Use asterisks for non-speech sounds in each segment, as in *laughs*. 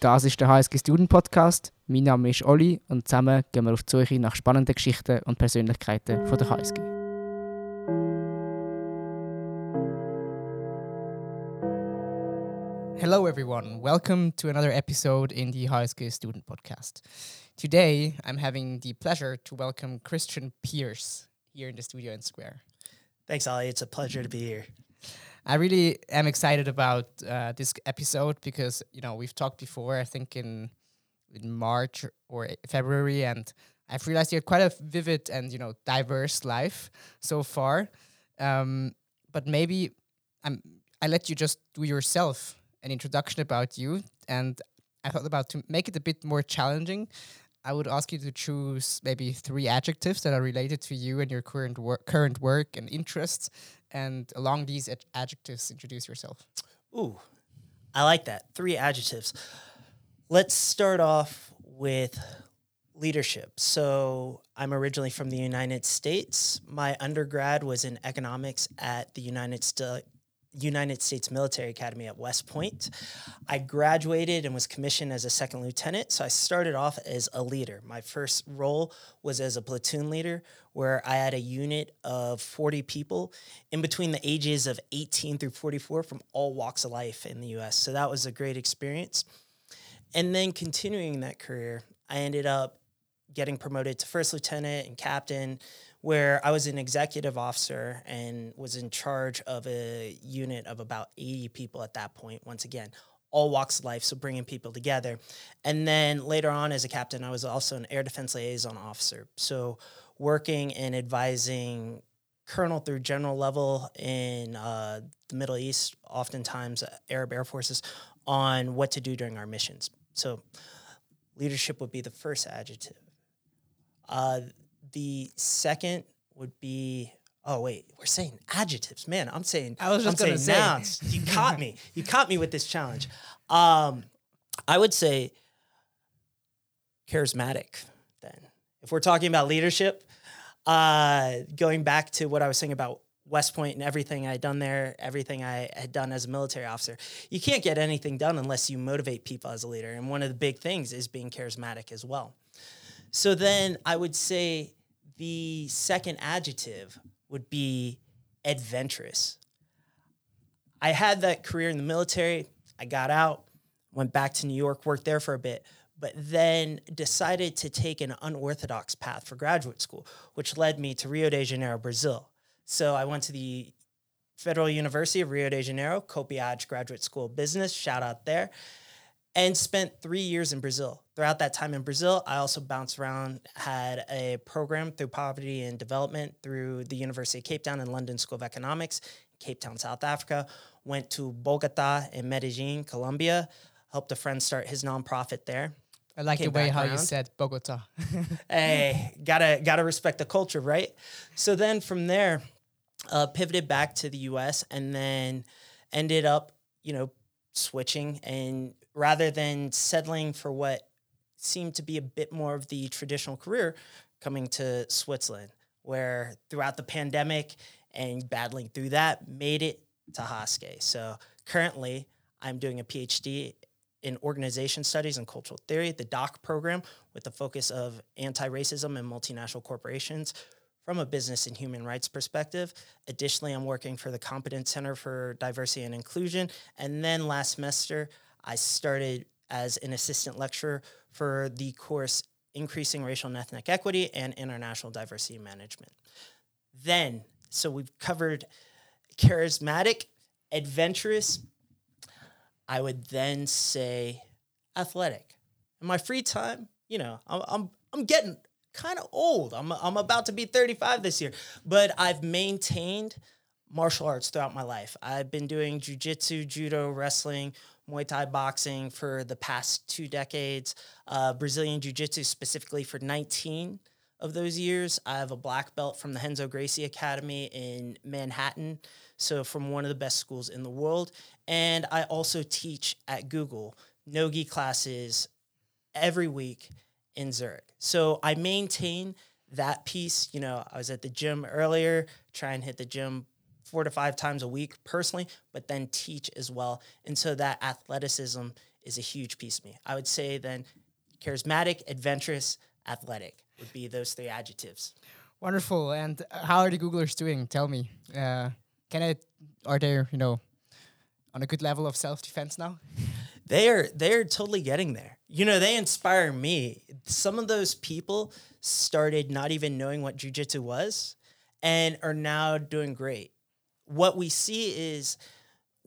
Das ist der HSG Student Podcast. Mein Name ist Olli und zusammen gehen wir auf die Suche nach spannenden Geschichten und Persönlichkeiten von der HSG. Hello, everyone. Welcome to another episode in the HSG Student Podcast. Today, I'm having the pleasure to welcome Christian Pierce here in the studio in Square. Thanks, Ollie. It's a pleasure to be here. I really am excited about uh, this episode because you know we've talked before. I think in in March or February, and I've realized you had quite a vivid and you know diverse life so far. Um, but maybe I'm I let you just do yourself an introduction about you, and I thought about to make it a bit more challenging. I would ask you to choose maybe three adjectives that are related to you and your current work, current work and interests, and along these ad- adjectives, introduce yourself. Ooh, I like that. Three adjectives. Let's start off with leadership. So, I'm originally from the United States. My undergrad was in economics at the United States United States Military Academy at West Point. I graduated and was commissioned as a second lieutenant. So I started off as a leader. My first role was as a platoon leader, where I had a unit of 40 people in between the ages of 18 through 44 from all walks of life in the US. So that was a great experience. And then continuing that career, I ended up getting promoted to first lieutenant and captain where I was an executive officer and was in charge of a unit of about 80 people at that point, once again, all walks of life, so bringing people together. And then later on, as a captain, I was also an air defense liaison officer. So working and advising colonel through general level in uh, the Middle East, oftentimes uh, Arab air forces, on what to do during our missions. So leadership would be the first adjective. Uh, the second would be oh wait, we're saying adjectives. Man, I'm saying I was just I'm gonna saying say. nouns. You *laughs* caught me. You caught me with this challenge. Um, I would say charismatic. Then, if we're talking about leadership, uh, going back to what I was saying about West Point and everything I had done there, everything I had done as a military officer, you can't get anything done unless you motivate people as a leader. And one of the big things is being charismatic as well. So then I would say the second adjective would be adventurous. I had that career in the military. I got out, went back to New York, worked there for a bit, but then decided to take an unorthodox path for graduate school, which led me to Rio de Janeiro, Brazil. So I went to the Federal University of Rio de Janeiro, COPPEAD Graduate School of Business, shout out there, and spent three years in Brazil. Throughout that time in Brazil, I also bounced around, had a program through poverty and development through the University of Cape Town and London School of Economics, Cape Town, South Africa. Went to Bogota and Medellin, Colombia. Helped a friend start his nonprofit there. I like the way how you said Bogota. *laughs* hey, gotta gotta respect the culture, right? So then from there, uh, pivoted back to the U.S. and then ended up, you know, switching and rather than settling for what seemed to be a bit more of the traditional career, coming to Switzerland, where throughout the pandemic and battling through that, made it to Haske. So currently, I'm doing a PhD in organization studies and cultural theory, the DOC program, with the focus of anti racism and multinational corporations from a business and human rights perspective. Additionally, I'm working for the Competence Center for Diversity and Inclusion. And then last semester, I started as an assistant lecturer for the course Increasing Racial and Ethnic Equity and International Diversity Management. Then, so we've covered charismatic, adventurous. I would then say athletic. In my free time, you know, I'm I'm, I'm getting kind of old. I'm I'm about to be 35 this year, but I've maintained martial arts throughout my life. I've been doing jujitsu, judo, wrestling, Muay Thai boxing for the past two decades, uh, Brazilian Jiu Jitsu specifically for 19 of those years. I have a black belt from the Renzo Gracie Academy in Manhattan, so from one of the best schools in the world. And I also teach at Google Nogi classes every week in Zurich. So I maintain that piece. You know, I was at the gym earlier, try and hit the gym four to five times a week personally, but then teach as well. And so that athleticism is a huge piece of me. I would say then charismatic, adventurous, athletic would be those three adjectives. Wonderful. And how are the Googlers doing? Tell me. Uh, can it? Are they, you know, on a good level of self defense now? They're they're totally getting there. You know, they inspire me. Some of those people started not even knowing what jujitsu was, and are now doing great. What we see is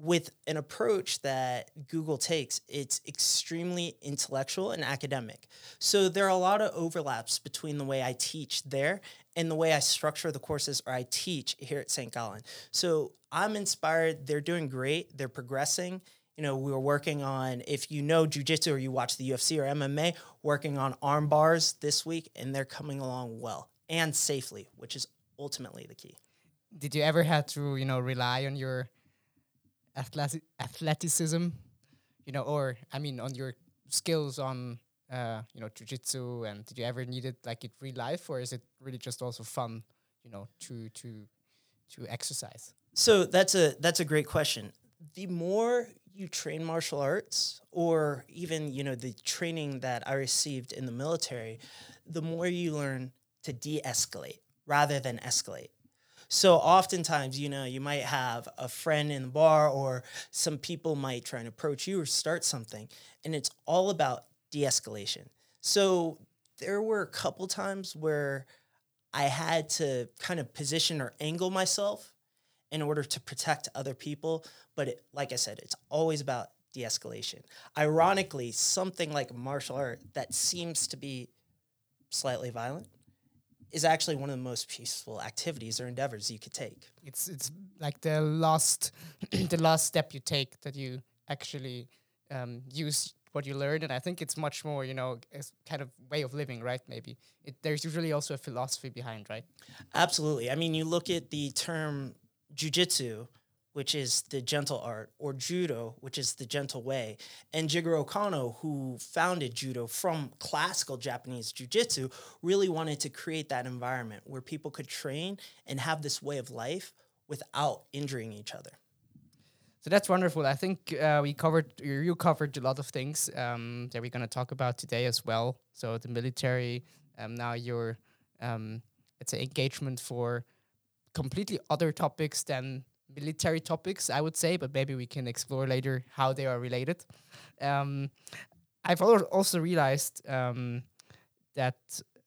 with an approach that Google takes, it's extremely intellectual and academic. So there are a lot of overlaps between the way I teach there and the way I structure the courses or I teach here at St. Gallen. So I'm inspired. They're doing great. They're progressing. You know, we were working on, if you know jujitsu or you watch the UFC or MMA, working on arm bars this week, and they're coming along well and safely, which is ultimately the key. Did you ever have to, you know, rely on your athletic athleticism, you know, or I mean, on your skills on uh, you know, jujitsu, and did you ever need it like in real life, or is it really just also fun, you know, to to to exercise? So that's a that's a great question. The more you train martial arts, or even you know the training that I received in the military, the more you learn to de-escalate rather than escalate. So oftentimes, you know, you might have a friend in the bar or some people might try and approach you or start something, and it's all about de-escalation. So there were a couple times where I had to kind of position or angle myself in order to protect other people, but it, like I said, it's always about de-escalation. Ironically, something like martial art that seems to be slightly violent is actually one of the most peaceful activities or endeavors you could take. It's it's like the last *clears throat* the last step you take that you actually um, use what you learn, and I think it's much more you know a kind of way of living, right? Maybe it, there's usually also a philosophy behind, right? Absolutely. I mean, you look at the term jujitsu which is the gentle art, or judo, which is the gentle way. And Jigoro Kano, who founded judo from classical Japanese jiu-jitsu, really wanted to create that environment where people could train and have this way of life without injuring each other. So that's wonderful. I think uh, we covered, you covered a lot of things um, that we're going to talk about today as well. So the military, um, now your, um, it's an engagement for completely other topics than military topics, I would say, but maybe we can explore later how they are related. Um, I've also realized um, that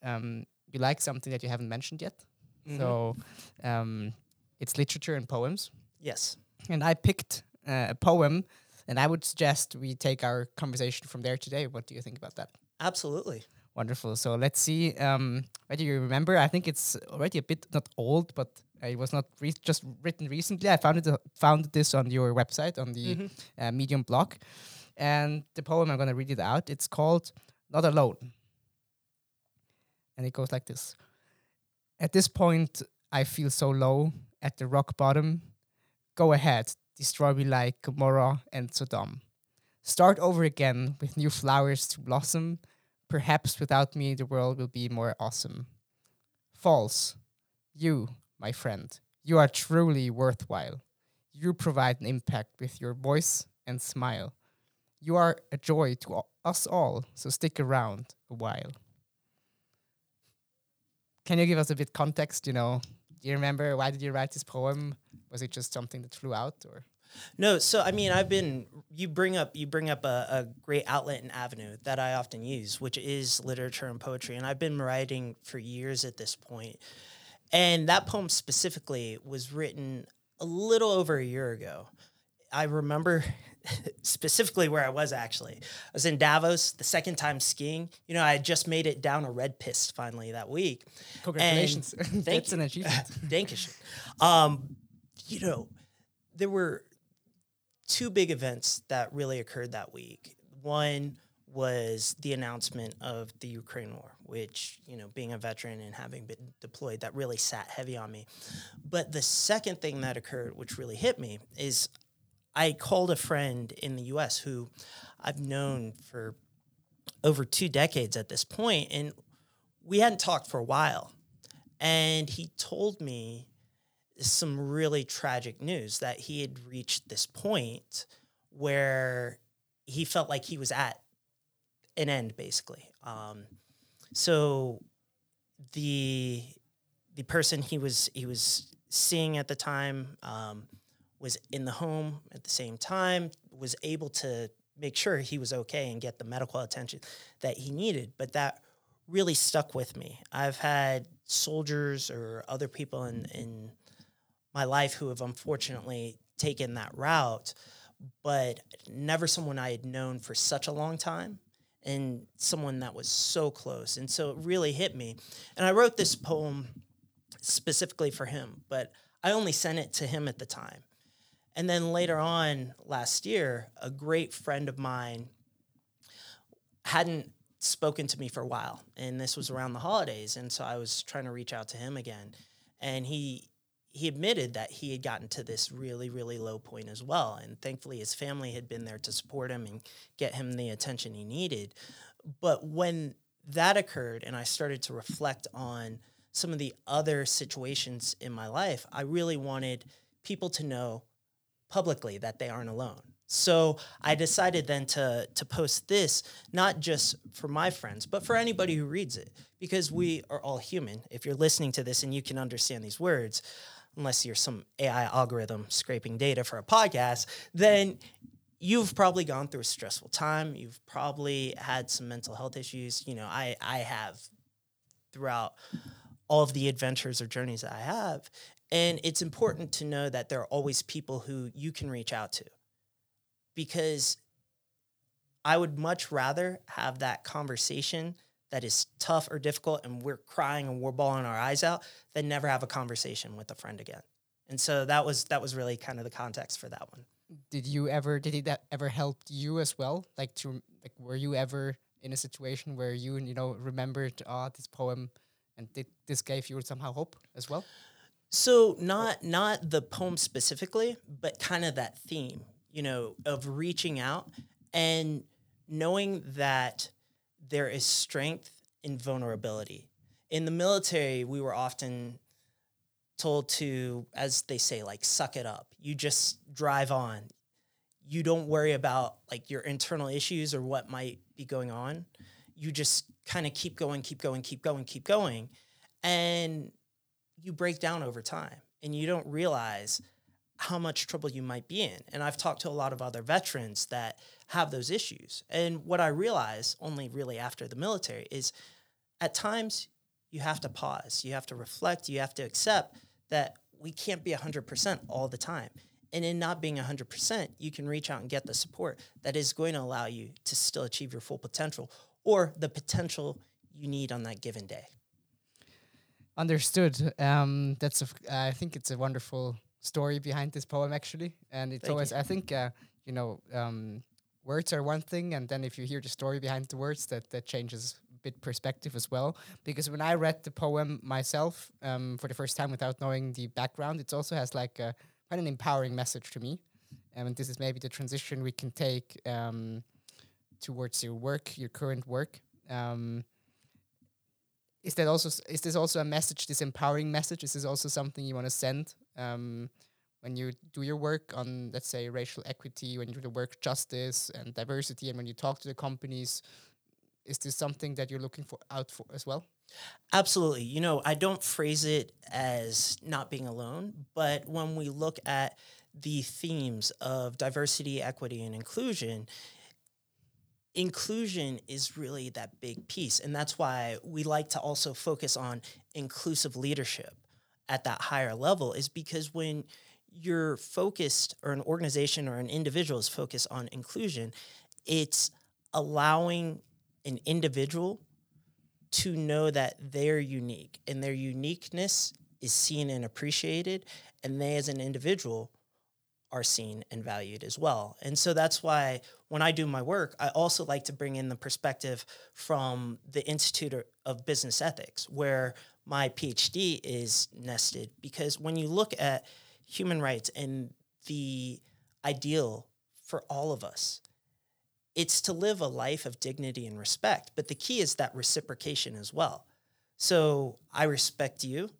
um, you like something that you haven't mentioned yet. Mm-hmm. So um, it's literature and poems. Yes. And I picked uh, a poem, and I would suggest we take our conversation from there today. What do you think about that? Absolutely. Wonderful. So let's see um, whether you remember. I think it's already a bit not old, but it was not re- just written recently. I found it uh, found this on your website on the mm-hmm. uh, Medium blog, and the poem I'm going to read it out. It's called "Not Alone," and it goes like this: At this point, I feel so low at the rock bottom. Go ahead, destroy me like Gomorrah and Sodom. Start over again with new flowers to blossom. Perhaps without me, the world will be more awesome. False. You my friend. You are truly worthwhile. You provide an impact with your voice and smile. You are a joy to us all, so stick around a while. Can you give us a bit context? You know, do you remember why did you write this poem? Was it just something that flew out, or? No, so I mean, I've been you bring up you bring up a, a, great outlet and avenue that I often use, which is literature and poetry, and I've been writing for years at this point. And that poem specifically was written a little over a year ago. I remember *laughs* specifically where I was actually. I was in Davos the second time skiing. You know, I had just made it down a red piste finally that week. Congratulations. *laughs* That's you. an achievement. *laughs* Dankeschön. Um, you know, there were two big events that really occurred that week. One was the announcement of the Ukraine war, which, you know, being a veteran and having been deployed, that really sat heavy on me. But the second thing that occurred, which really hit me, is I called a friend in the US who I've known for over two decades at this point, and we hadn't talked for a while. And he told me some really tragic news that he had reached this point where he felt like he was at an end basically. Um, so the the person he was he was seeing at the time um, was in the home at the same time, was able to make sure he was okay and get the medical attention that he needed. But that really stuck with me. I've had soldiers or other people in, in my life who have unfortunately taken that route, but never someone I had known for such a long time and someone that was so close. And so it really hit me. And I wrote this poem specifically for him, but I only sent it to him at the time. And then later on last year, a great friend of mine hadn't spoken to me for a while. And this was around the holidays. And so I was trying to reach out to him again. And he he admitted that he had gotten to this really, really low point as well. And thankfully his family had been there to support him and get him the attention he needed. But when that occurred and I started to reflect on some of the other situations in my life, I really wanted people to know publicly that they aren't alone. So I decided then to to post this not just for my friends, but for anybody who reads it, because we are all human. If you're listening to this and you can understand these words, unless you're some AI algorithm scraping data for a podcast, then you've probably gone through a stressful time. You've probably had some mental health issues. You know, I I have throughout all of the adventures or journeys that I have. And it's important to know that there are always people who you can reach out to because I would much rather have that conversation that is tough or difficult and we're crying and we're bawling our eyes out then never have a conversation with a friend again. And so that was that was really kind of the context for that one. Did you ever did it that ever help you as well? Like to like were you ever in a situation where you you know remembered ah uh, this poem and did this gave you somehow hope as well? So not not the poem specifically, but kind of that theme, you know, of reaching out and knowing that there is strength in vulnerability. In the military, we were often told to, as they say, like suck it up. You just drive on. You don't worry about like your internal issues or what might be going on. You just kind of keep going, keep going, keep going, keep going. And you break down over time and you don't realize how much trouble you might be in. And I've talked to a lot of other veterans that have those issues. And what I realize only really after the military is at times you have to pause, you have to reflect, you have to accept that we can't be 100% all the time. And in not being 100%, you can reach out and get the support that is going to allow you to still achieve your full potential or the potential you need on that given day. Understood. Um, that's a I think it's a wonderful story behind this poem actually, and it's Thank always you. I think uh, you know um, words are one thing, and then if you hear the story behind the words, that that changes a bit perspective as well. Because when I read the poem myself um, for the first time without knowing the background, it also has like a quite an empowering message to me, and this is maybe the transition we can take um, towards your work, your current work. Um, is that also is this also a message this empowering message is this also something you want to send um, when you do your work on let's say racial equity when you do the work justice and diversity and when you talk to the companies is this something that you're looking for out for as well Absolutely. You know, I don't phrase it as not being alone, but when we look at the themes of diversity, equity, and inclusion, inclusion is really that big piece. And that's why we like to also focus on inclusive leadership at that higher level, is because when you're focused, or an organization or an individual is focused on inclusion, it's allowing an individual to know that they're unique and their uniqueness is seen and appreciated, and they as an individual are seen and valued as well. And so that's why when I do my work, I also like to bring in the perspective from the Institute of Business Ethics, where my PhD is nested. Because when you look at human rights and the ideal for all of us, it's to live a life of dignity and respect. But the key is that reciprocation as well. So I respect you.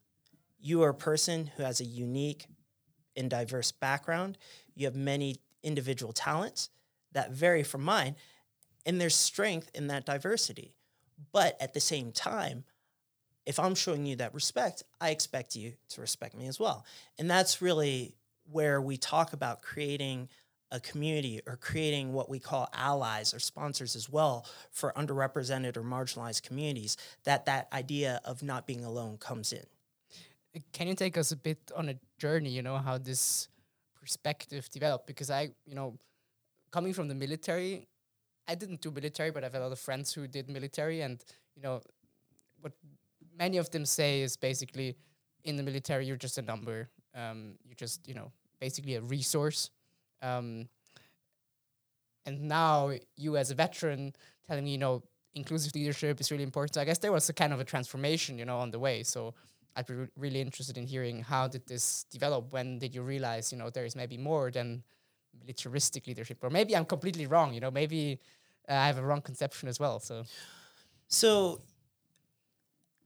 You are a person who has a unique and diverse background. You have many individual talents that vary from mine. And there's strength in that diversity. But at the same time, if I'm showing you that respect, I expect you to respect me as well. And that's really where we talk about creating a community or creating what we call allies or sponsors as well for underrepresented or marginalized communities that that idea of not being alone comes in can you take us a bit on a journey you know how this perspective developed because i you know coming from the military i didn't do military but i've a lot of friends who did military and you know what many of them say is basically in the military you're just a number um, you're just you know basically a resource um, and now you as a veteran telling me, you know, inclusive leadership is really important. So I guess there was a kind of a transformation, you know, on the way. So I'd be re- really interested in hearing how did this develop? When did you realize, you know, there is maybe more than militaristic leadership? Or maybe I'm completely wrong, you know, maybe uh, I have a wrong conception as well. So, so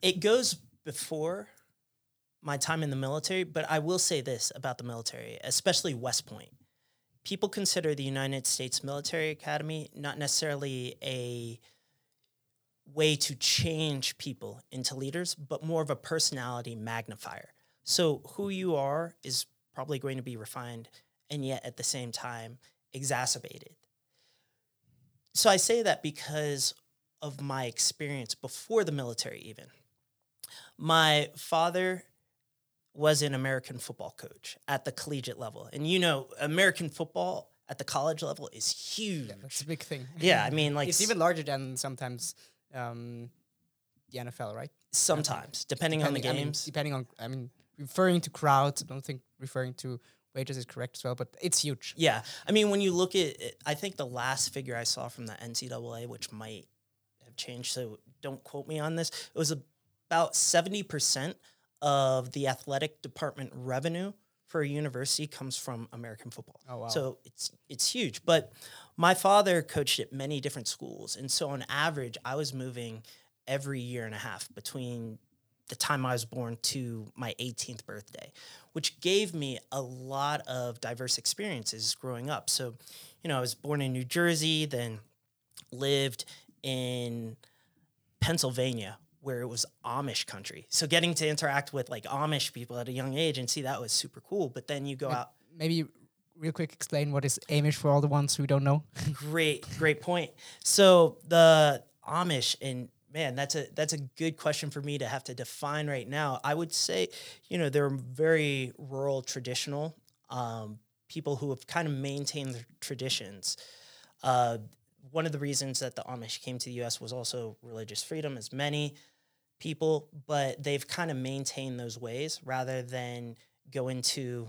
it goes before my time in the military, but I will say this about the military, especially West Point people consider the United States Military Academy not necessarily a way to change people into leaders, but more of a personality magnifier. So, who you are is probably going to be refined and yet at the same time exacerbated. So, I say that because of my experience before the military, even. My father was an American football coach at the collegiate level. And you know, American football at the college level is huge. Yeah, that's a big thing. Yeah, I mean, like it's even larger than sometimes um, the NFL, right? Sometimes, depending, depending, on the games. I mean, depending on, I mean, referring to crowds. I don't think referring to wages is correct as well, but it's huge. Yeah, I mean, when you look at, it, I think the last figure I saw from the NCAA, which might have changed, so don't quote me on this, it was about seventy percent of the athletic department revenue for a university comes from American football. Oh, wow. So it's it's huge. But my father coached at many different schools, and so on average, I was moving every year and a half between the time I was born to my 18th birthday, which gave me a lot of diverse experiences growing up. So, you know, I was born in New Jersey, then lived in Pennsylvania, where it was Amish country. So getting to interact with like Amish people at a young age and see that was super cool. But then you go out. Maybe real quick explain what is Amish for all the ones who don't know. *laughs* great, great point. So the Amish and man, that's a that's a good question for me to have to define right now. I would say, you know, they're very rural, traditional um, people who have kind of maintained their traditions. Uh, one of the reasons that the Amish came to the U.S. was also religious freedom, as many people, but they've kind of maintained those ways rather than go into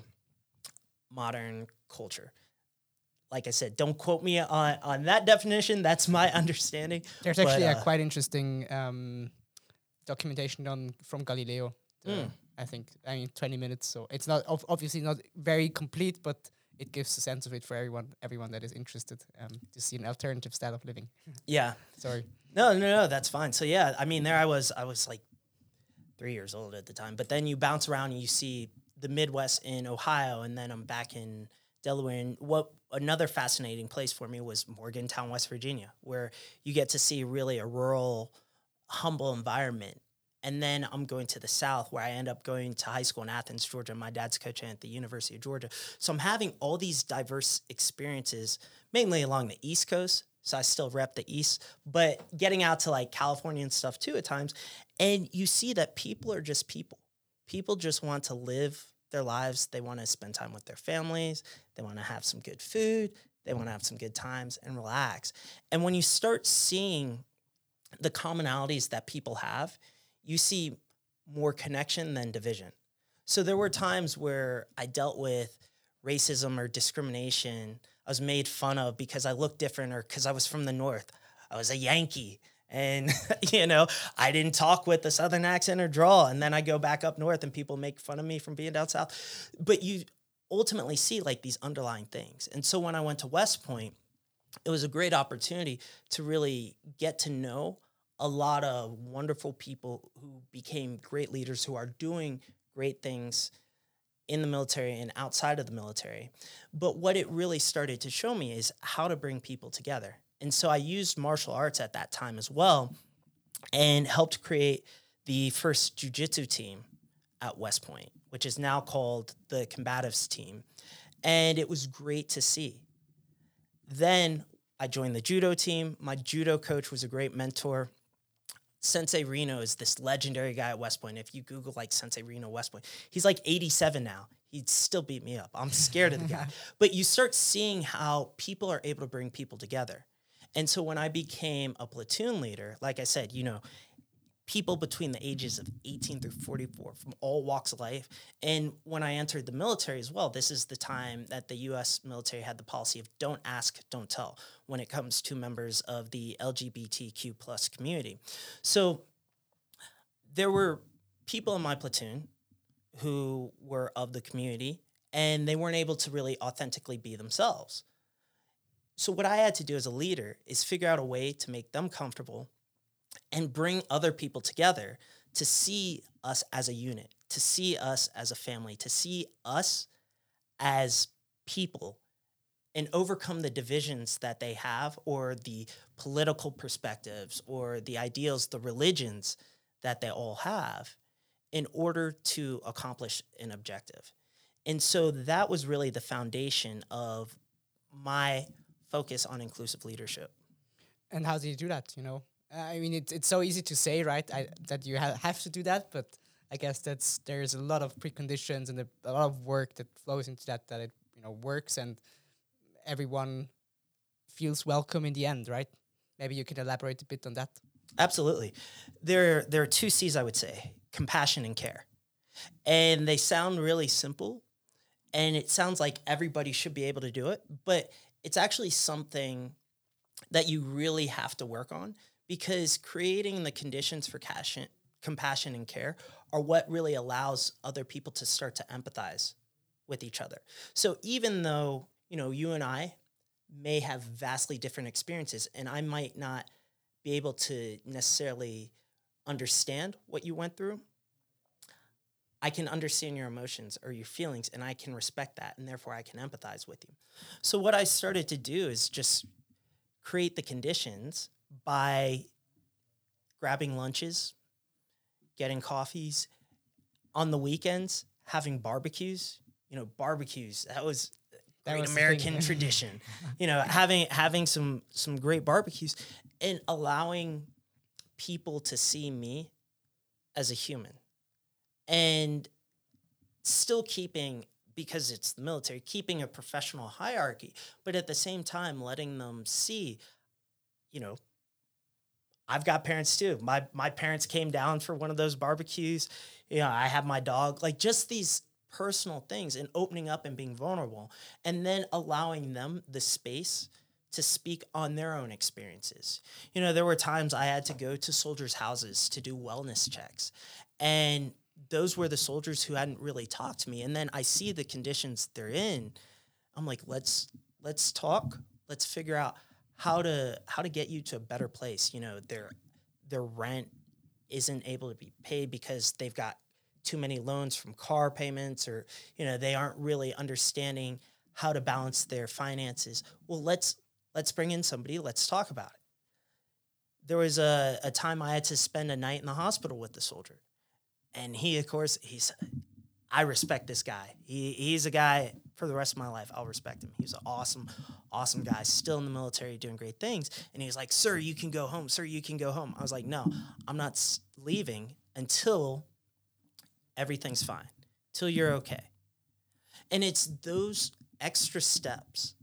modern culture. Like I said, don't quote me on, on that definition. That's my *laughs* understanding. There's but, actually uh, a quite interesting um, documentation on from Galileo. mm. I think I mean 20 minutes. So it's not obviously not very complete, but it gives a sense of it for everyone everyone that is interested um, to see an alternative style of living. Yeah. Sorry. No, no, no, that's fine. So yeah, I mean, there I was, I was like three years old at the time. But then you bounce around and you see the Midwest in Ohio, and then I'm back in Delaware. And what another fascinating place for me was Morgantown, West Virginia, where you get to see really a rural, humble environment and then I'm going to the South where I end up going to high school in Athens, Georgia. My dad's coaching at the University of Georgia. So I'm having all these diverse experiences, mainly along the East Coast. So I still rep the East, but getting out to like California and stuff too at times. And you see that people are just people. People just want to live their lives. They want to spend time with their families. They want to have some good food. They want to have some good times and relax. And when you start seeing the commonalities that people have, you see more connection than division. So there were times where I dealt with racism or discrimination. I was made fun of because I looked different or because I was from the North. I was a Yankee. And, *laughs* you know, I didn't talk with a Southern accent or drawl. And then I go back up North and people make fun of me from being down South. But you ultimately see like these underlying things. And so when I went to West Point, it was a great opportunity to really get to know a lot of wonderful people who became great leaders who are doing great things in the military and outside of the military. But what it really started to show me is how to bring people together. And so I used martial arts at that time as well and helped create the first jujitsu team at West Point, which is now called the Combatives team. And it was great to see. Then I joined the judo team. My judo coach was a great mentor. Sensei Reno is this legendary guy at West Point. If you Google like Sensei Reno West Point, he's like 87 now. He'd still beat me up. I'm scared of the guy. *laughs* But you start seeing how people are able to bring people together. And so when I became a platoon leader, like I said, you know, people between the ages of 18 through 44 from all walks of life. And when I entered the military as well, this is the time that the US military had the policy of don't ask, don't tell when it comes to members of the LGBTQ plus community. So there were people in my platoon who were of the community and they weren't able to really authentically be themselves. So what I had to do as a leader is figure out a way to make them comfortable and bring other people together to see us as a unit, to see us as a family, to see us as people and overcome the divisions that they have or the political perspectives or the ideals, the religions that they all have in order to accomplish an objective. And so that was really the foundation of my focus on inclusive leadership. And how do you do that? You know, I mean, it's it's so easy to say, right? I, that you ha- have to do that, but I guess that's there's a lot of preconditions and a, a lot of work that flows into that that it you know works and everyone feels welcome in the end, right? Maybe you could elaborate a bit on that. Absolutely, there there are two C's I would say: compassion and care, and they sound really simple, and it sounds like everybody should be able to do it, but it's actually something that you really have to work on because creating the conditions for compassion, compassion and care are what really allows other people to start to empathize with each other. So even though, you know, you and I may have vastly different experiences and I might not be able to necessarily understand what you went through, I can understand your emotions or your feelings and I can respect that and therefore I can empathize with you. So what I started to do is just create the conditions by grabbing lunches, getting coffees, on the weekends having barbecues. You know, barbecues. That was that great was American *laughs* tradition. You know, having having some some great barbecues and allowing people to see me as a human. And still keeping because it's the military, keeping a professional hierarchy, but at the same time letting them see, you know, I've got parents too. My my parents came down for one of those barbecues. You know, I have my dog. Like just these personal things and opening up and being vulnerable and then allowing them the space to speak on their own experiences. You know, there were times I had to go to soldiers' houses to do wellness checks. And those were the soldiers who hadn't really talked to me. And then I see the conditions they're in. I'm like, let's let's talk. Let's figure out how to how to get you to a better place. You know, their their rent isn't able to be paid because they've got too many loans from car payments or you know they aren't really understanding how to balance their finances well let's let's bring in somebody let's talk about it there was a, a time i had to spend a night in the hospital with the soldier and he of course he's i respect this guy he, he's a guy for the rest of my life, I'll respect him. He's an awesome, awesome guy, still in the military doing great things. And he was like, Sir, you can go home. Sir, you can go home. I was like, No, I'm not leaving until everything's fine, till you're okay. And it's those extra steps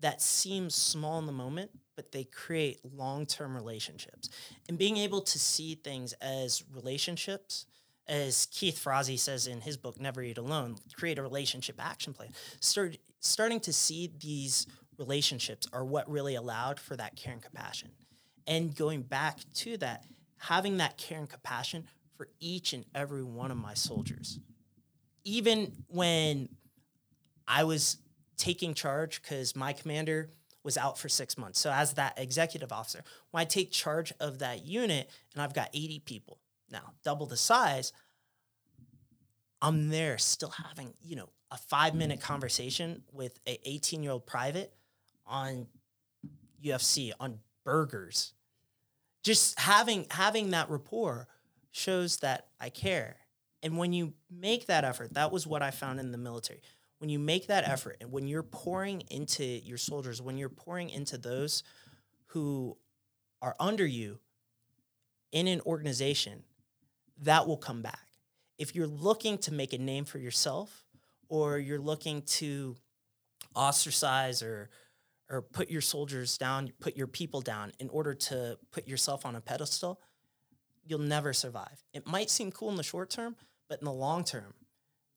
that seem small in the moment, but they create long term relationships. And being able to see things as relationships as Keith Ferrazzi says in his book Never Eat Alone, create a relationship action plan. Start starting to see these relationships are what really allowed for that care and compassion. And going back to that, having that care and compassion for each and every one of my soldiers. Even when I was taking charge because my commander was out for six months. So as that executive officer, when I take charge of that unit and I've got 80 people, now double the size, I'm there still having, you know, a five minute conversation with a 18 year old private on UFC, on burgers. Just having having that rapport shows that I care. And when you make that effort, that was what I found in the military. When you make that effort and when you're pouring into your soldiers, when you're pouring into those who are under you in an organization, that will come back. If you're looking to make a name for yourself or you're looking to ostracize or or put your soldiers down, put your people down in order to put yourself on a pedestal, you'll never survive. It might seem cool in the short term, but in the long term,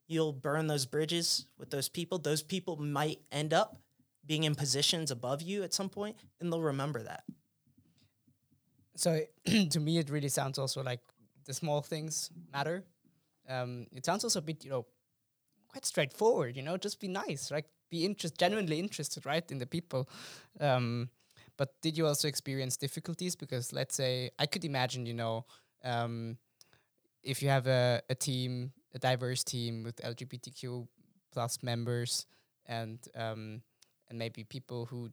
you'll burn those bridges with those people. Those people might end up being in positions above you at some point, and they'll remember that. So *clears throat* to me, it really sounds also like the small things matter. Um, it sounds also a bit, you know, quite straightforward. You know, just be nice, like be interest, genuinely interested, right, in the people. Um, but did you also experience difficulties? Because let's say I could imagine, you know, um, if you have a, a team, a diverse team with LGBTQ plus members, and um, and maybe people who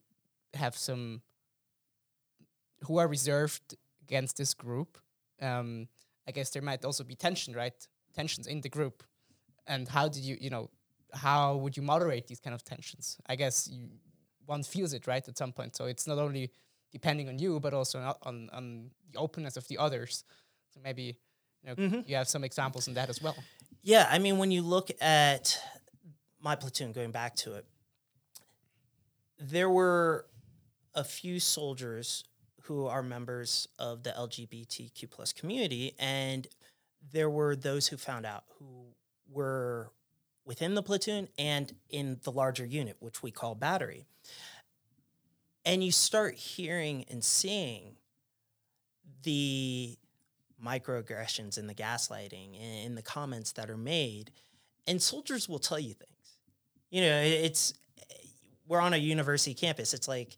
have some who are reserved against this group. Um, I guess there might also be tension, right? Tensions in the group, and how did you, you know, how would you moderate these kind of tensions? I guess you, one feels it right at some point. So it's not only depending on you, but also on on, on the openness of the others. So maybe you know mm-hmm. you have some examples in that as well. Yeah, I mean, when you look at my platoon, going back to it, there were a few soldiers who are members of the LGBTQ plus community, and there were those who found out who were within the platoon and in the larger unit, which we call battery. And you start hearing and seeing the microaggressions and the gaslighting and the comments that are made. And soldiers will tell you things. You know, it's, we're on a university campus. It's like,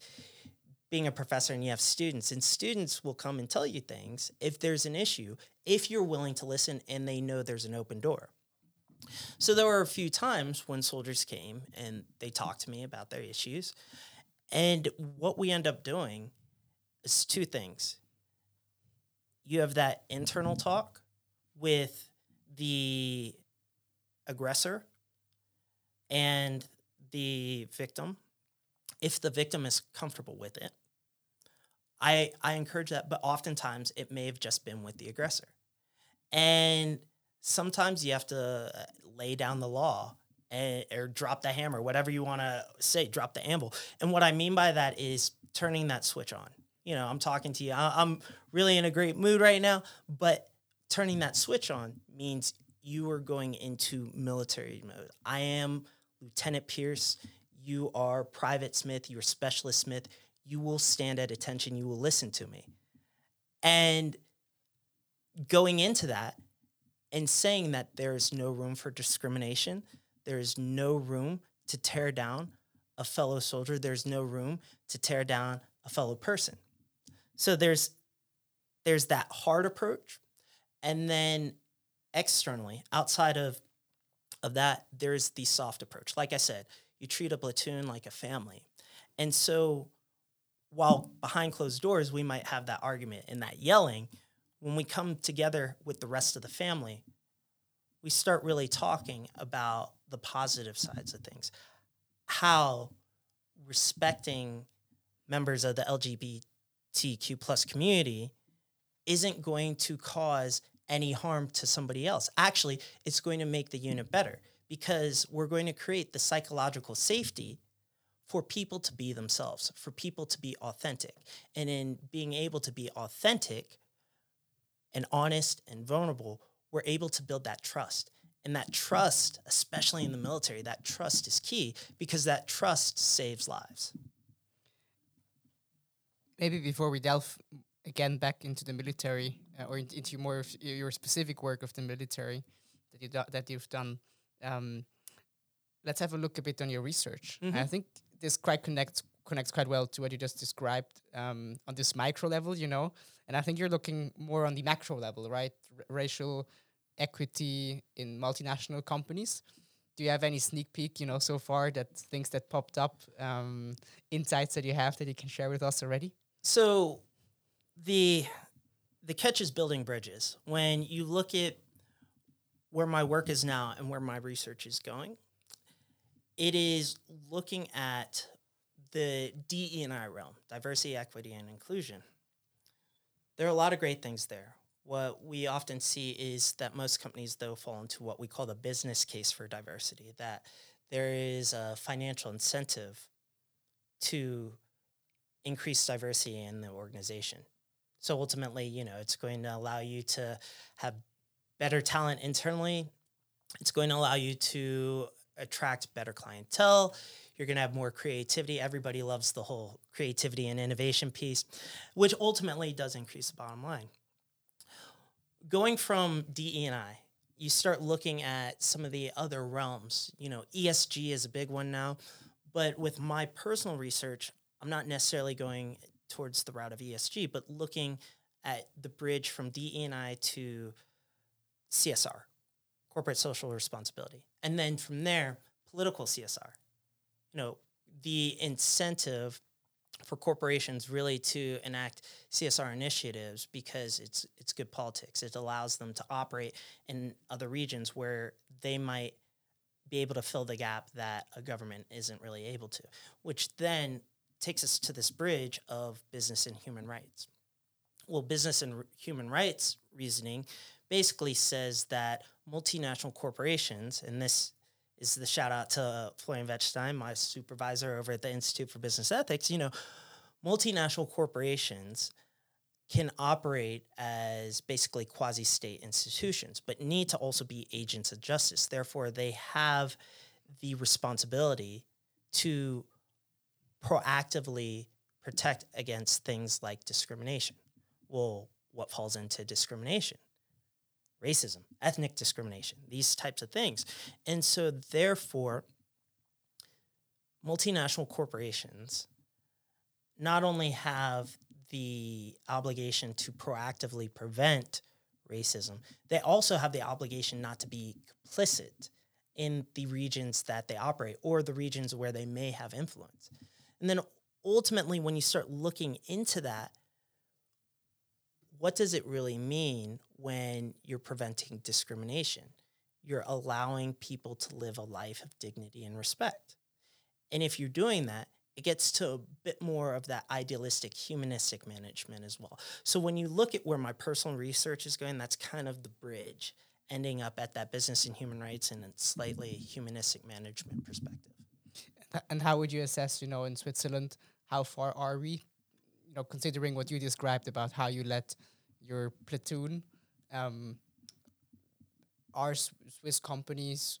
being a professor and you have students and students will come and tell you things if there's an issue if you're willing to listen and they know there's an open door so there were a few times when soldiers came and they talked to me about their issues. And what we end up doing is two things. You have that internal talk with the aggressor and the victim. If the victim is comfortable with it, I, I encourage that, but oftentimes it may have just been with the aggressor. And sometimes you have to uh, lay down the law and, or drop the hammer, whatever you want to say, drop the anvil. And what I mean by that is turning that switch on. You know, I'm talking to you. I'm really in a great mood right now, but turning that switch on means you are going into military mode. I am Lieutenant Pierce. You are Private Smith. You're Specialist Smith. You will stand at attention. You will listen to me. And going into that, and saying that there is no room for discrimination, there is no room to tear down a fellow soldier, there's no room to tear down a fellow person. So there's there's that hard approach and then externally outside of of that there's the soft approach. Like I said, you treat a platoon like a family. And so while behind closed doors we might have that argument and that yelling, when we come together with the rest of the family, we start really talking about the positive sides of things. How respecting members of the LGBTQ plus community isn't going to cause any harm to somebody else. Actually, it's going to make the unit better because we're going to create the psychological safety for people to be themselves, for people to be authentic. And in being able to be authentic, and honest and vulnerable, we're able to build that trust. And that trust, especially in the military, that trust is key because that trust saves lives. Maybe before we delve again back into the military uh, or into more of your specific work of the military that you do, that you've done, um, let's have a look a bit on your research. Mm-hmm. I think this quite connects connects quite well to what you just described um, on this micro level, you know. And I think you're looking more on the macro level, right? R- racial equity in multinational companies. Do you have any sneak peek, you know, so far that things that popped up, um, insights that you have that you can share with us already? So the the catch is building bridges. When you look at where my work is now and where my research is going, it is looking at the DE and I realm, diversity, equity, and inclusion. There are a lot of great things there. What we often see is that most companies, though, fall into what we call the business case for diversity, that there is a financial incentive to increase diversity in the organization. So ultimately, you know, it's going to allow you to have better talent internally. It's going to allow you to attract better clientele. You're going to have more creativity. Everybody loves the whole creativity and innovation piece, which ultimately does increase the bottom line. Going from DE and I, you start looking at some of the other realms. You know, ESG is a big one now, but with my personal research, I'm not necessarily going towards the route of ESG, but looking at the bridge from DE and I to CSR, corporate social responsibility. And then from there, political CSR. You know, the incentive for corporations really to enact CSR initiatives because it's it's good politics. It allows them to operate in other regions where they might be able to fill the gap that a government isn't really able to, which then takes us to this bridge of business and human rights. Well, business and human rights reasoning basically says that multinational corporations, and this is the shout out to Florian Wettstein, my supervisor over at the Institute for Business Ethics. You know, multinational corporations can operate as basically quasi state institutions, but need to also be agents of justice. Therefore, they have the responsibility to proactively protect against things like discrimination. Well, what falls into discrimination? Racism, ethnic discrimination, these types of things. And so, therefore, multinational corporations not only have the obligation to proactively prevent racism, they also have the obligation not to be complicit in the regions that they operate or the regions where they may have influence. And then ultimately, when you start looking into that, what does it really mean when you're preventing discrimination? You're allowing people to live a life of dignity and respect. And if you're doing that, it gets to a bit more of that idealistic humanistic management as well. So when you look at where my personal research is going, that's kind of the bridge ending up at that business and human rights and a slightly humanistic management perspective. And how would you assess, you know, in Switzerland, how far are we? You know, considering what you described about how you let your platoon. Um, are Swiss companies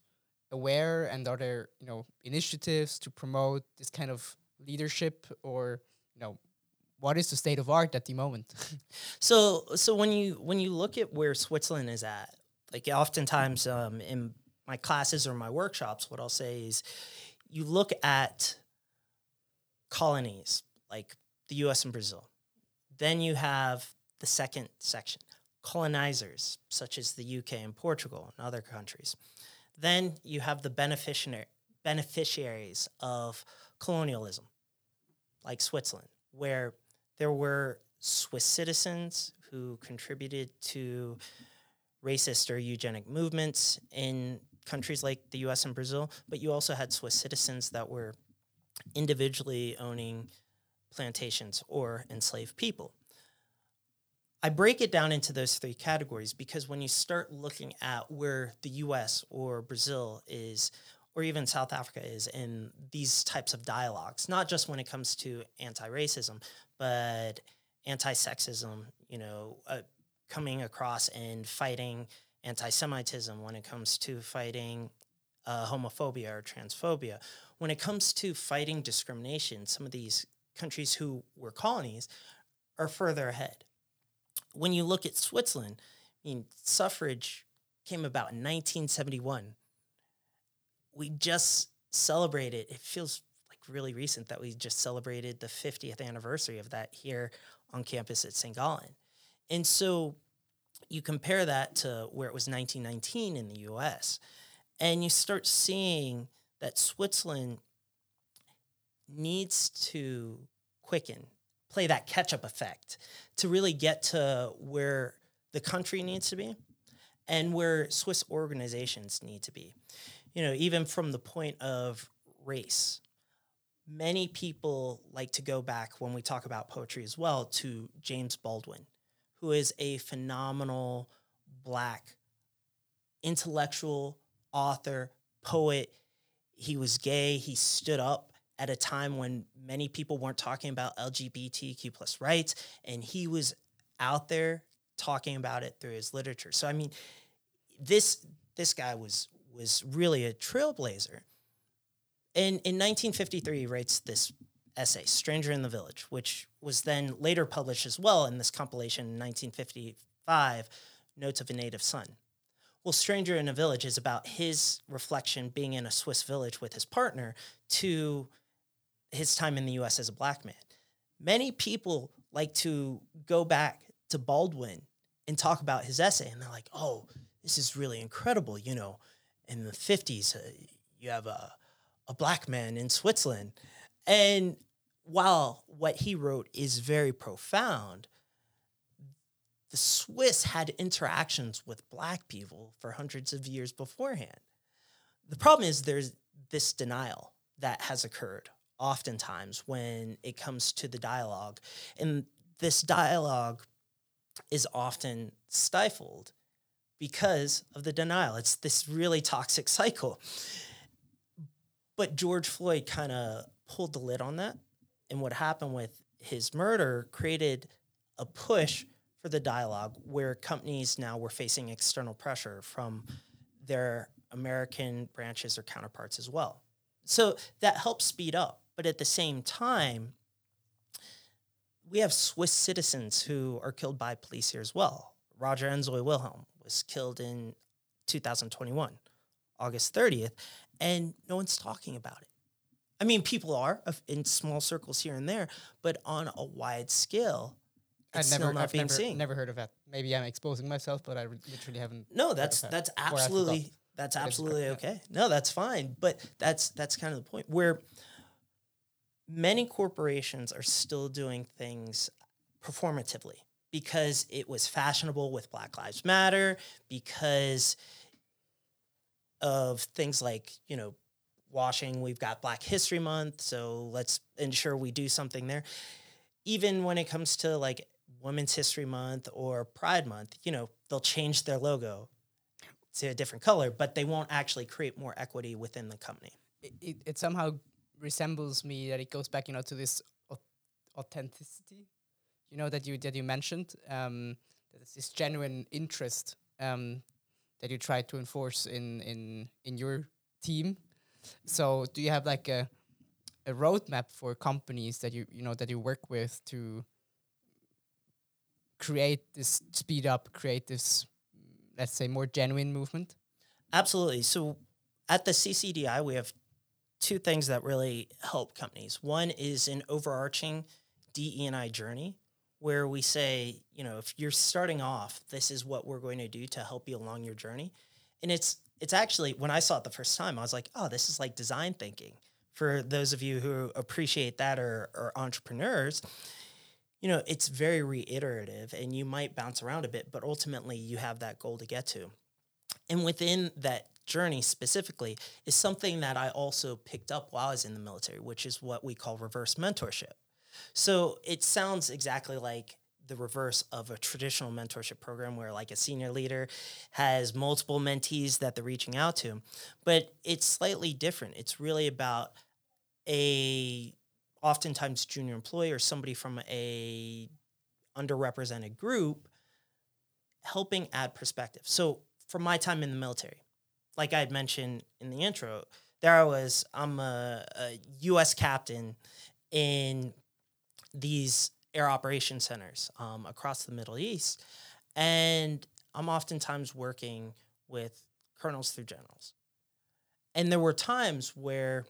aware, and are there you know initiatives to promote this kind of leadership, or you know what is the state of art at the moment? *laughs* so, so when you when you look at where Switzerland is at, like oftentimes um, in my classes or my workshops, what I'll say is, you look at colonies like the U.S. and Brazil. Then you have the second section colonizers, such as the UK and Portugal and other countries. Then you have the beneficiaries of colonialism, like Switzerland, where there were Swiss citizens who contributed to racist or eugenic movements in countries like the US and Brazil, but you also had Swiss citizens that were individually owning plantations or enslaved people. I break it down into those three categories because when you start looking at where the US or Brazil is, or even South Africa is in these types of dialogues, not just when it comes to anti racism, but anti sexism, you know, uh, coming across and fighting anti Semitism, when it comes to fighting uh, homophobia or transphobia, when it comes to fighting discrimination, some of these countries who were colonies are further ahead when you look at Switzerland, I mean, suffrage came about in 1971. We just celebrated, it feels like really recent that we just celebrated the 50th anniversary of that here on campus at St. Gallen. And so you compare that to where it was 1919 in the US, and you start seeing that Switzerland needs to quicken, play that catch up effect to really get to where the country needs to be and where Swiss organizations need to be. You know, even from the point of race, many people like to go back when we talk about poetry as well to James Baldwin, who is a phenomenal black intellectual author, poet. He was gay. He stood up at a time when many people weren't talking about LGBTQ plus rights, and he was out there talking about it through his literature. So I mean, this this guy was was really a trailblazer. And in 1953, he writes this essay, Stranger in the Village, which was then later published as well in this compilation in 1955, Notes of a Native Son. Well, Stranger in a Village is about his reflection being in a Swiss village with his partner to his time in the US as a black man. Many people like to go back to Baldwin and talk about his essay, and they're like, oh, this is really incredible. You know, in the 50s, uh, you have a, a black man in Switzerland. And while what he wrote is very profound, the Swiss had interactions with black people for hundreds of years beforehand. The problem is there's this denial that has occurred oftentimes when it comes to the dialogue. And this dialogue is often stifled because of the denial. It's this really toxic cycle. But George Floyd kind of pulled the lid on that. And what happened with his murder created a push for the dialogue where companies now were facing external pressure from their American branches or counterparts as well. So that helps speed up. But at the same time, we have Swiss citizens who are killed by police here as well. Roger Nzoy Wilhelm was killed in 2021, August 30th, and no one's talking about it. I mean, people are in small circles here and there, but on a wide scale, it's I've never, not I've being never, seen. Never heard of that. Maybe I'm exposing myself, but I literally haven't. No, that's that's absolutely that's uh, absolutely okay. No, that's fine. But that's that's kind of the point where many corporations are still doing things performatively because it was fashionable with Black Lives Matter, because of things like, you know, washing, we've got Black History Month, so let's ensure we do something there. Even when it comes to like Women's History Month or Pride Month, you know, they'll change their logo to a different color, but they won't actually create more equity within the company. It, it, it somehow resembles me that it goes back, you know, to this authenticity, you know, that you that you mentioned. Um, this genuine interest um, that you try to enforce in in in your team. So, do you have like a a roadmap for companies that you you know that you work with to create this speed up, create this let's say more genuine movement? Absolutely. So at the CCDI, we have two things that really help companies. One is an overarching DE&I journey where we say, you know, if you're starting off, this is what we're going to do to help you along your journey. And it's it's actually when I saw it the first time, I was like, oh, this is like design thinking. For those of you who appreciate that or, or entrepreneurs, you know, it's very reiterative and you might bounce around a bit, but ultimately you have that goal to get to. And within that journey specifically is something that I also picked up while I was in the military, which is what we call reverse mentorship. So it sounds exactly like the reverse of a traditional mentorship program where like a senior leader has multiple mentees that they're reaching out to but it's slightly different it's really about a oftentimes junior employee or somebody from a underrepresented group helping add perspective so from my time in the military like I had mentioned in the intro, there I was. I'm a, a U.S. captain in these air operation centers um, across the Middle East, and I'm oftentimes working with colonels through generals. And there were times where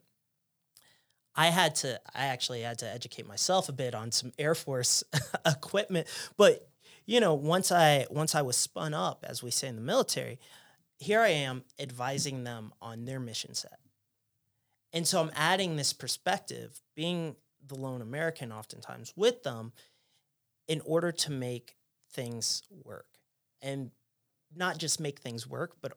I had to, I actually had to educate myself a bit on some Air Force *laughs* equipment, but you know, once I once I was spun up, as we say in the military, here I am advising them on their mission set. And so I'm adding this perspective, being the lone American oftentimes with them in order to make things work. And not just make things work, but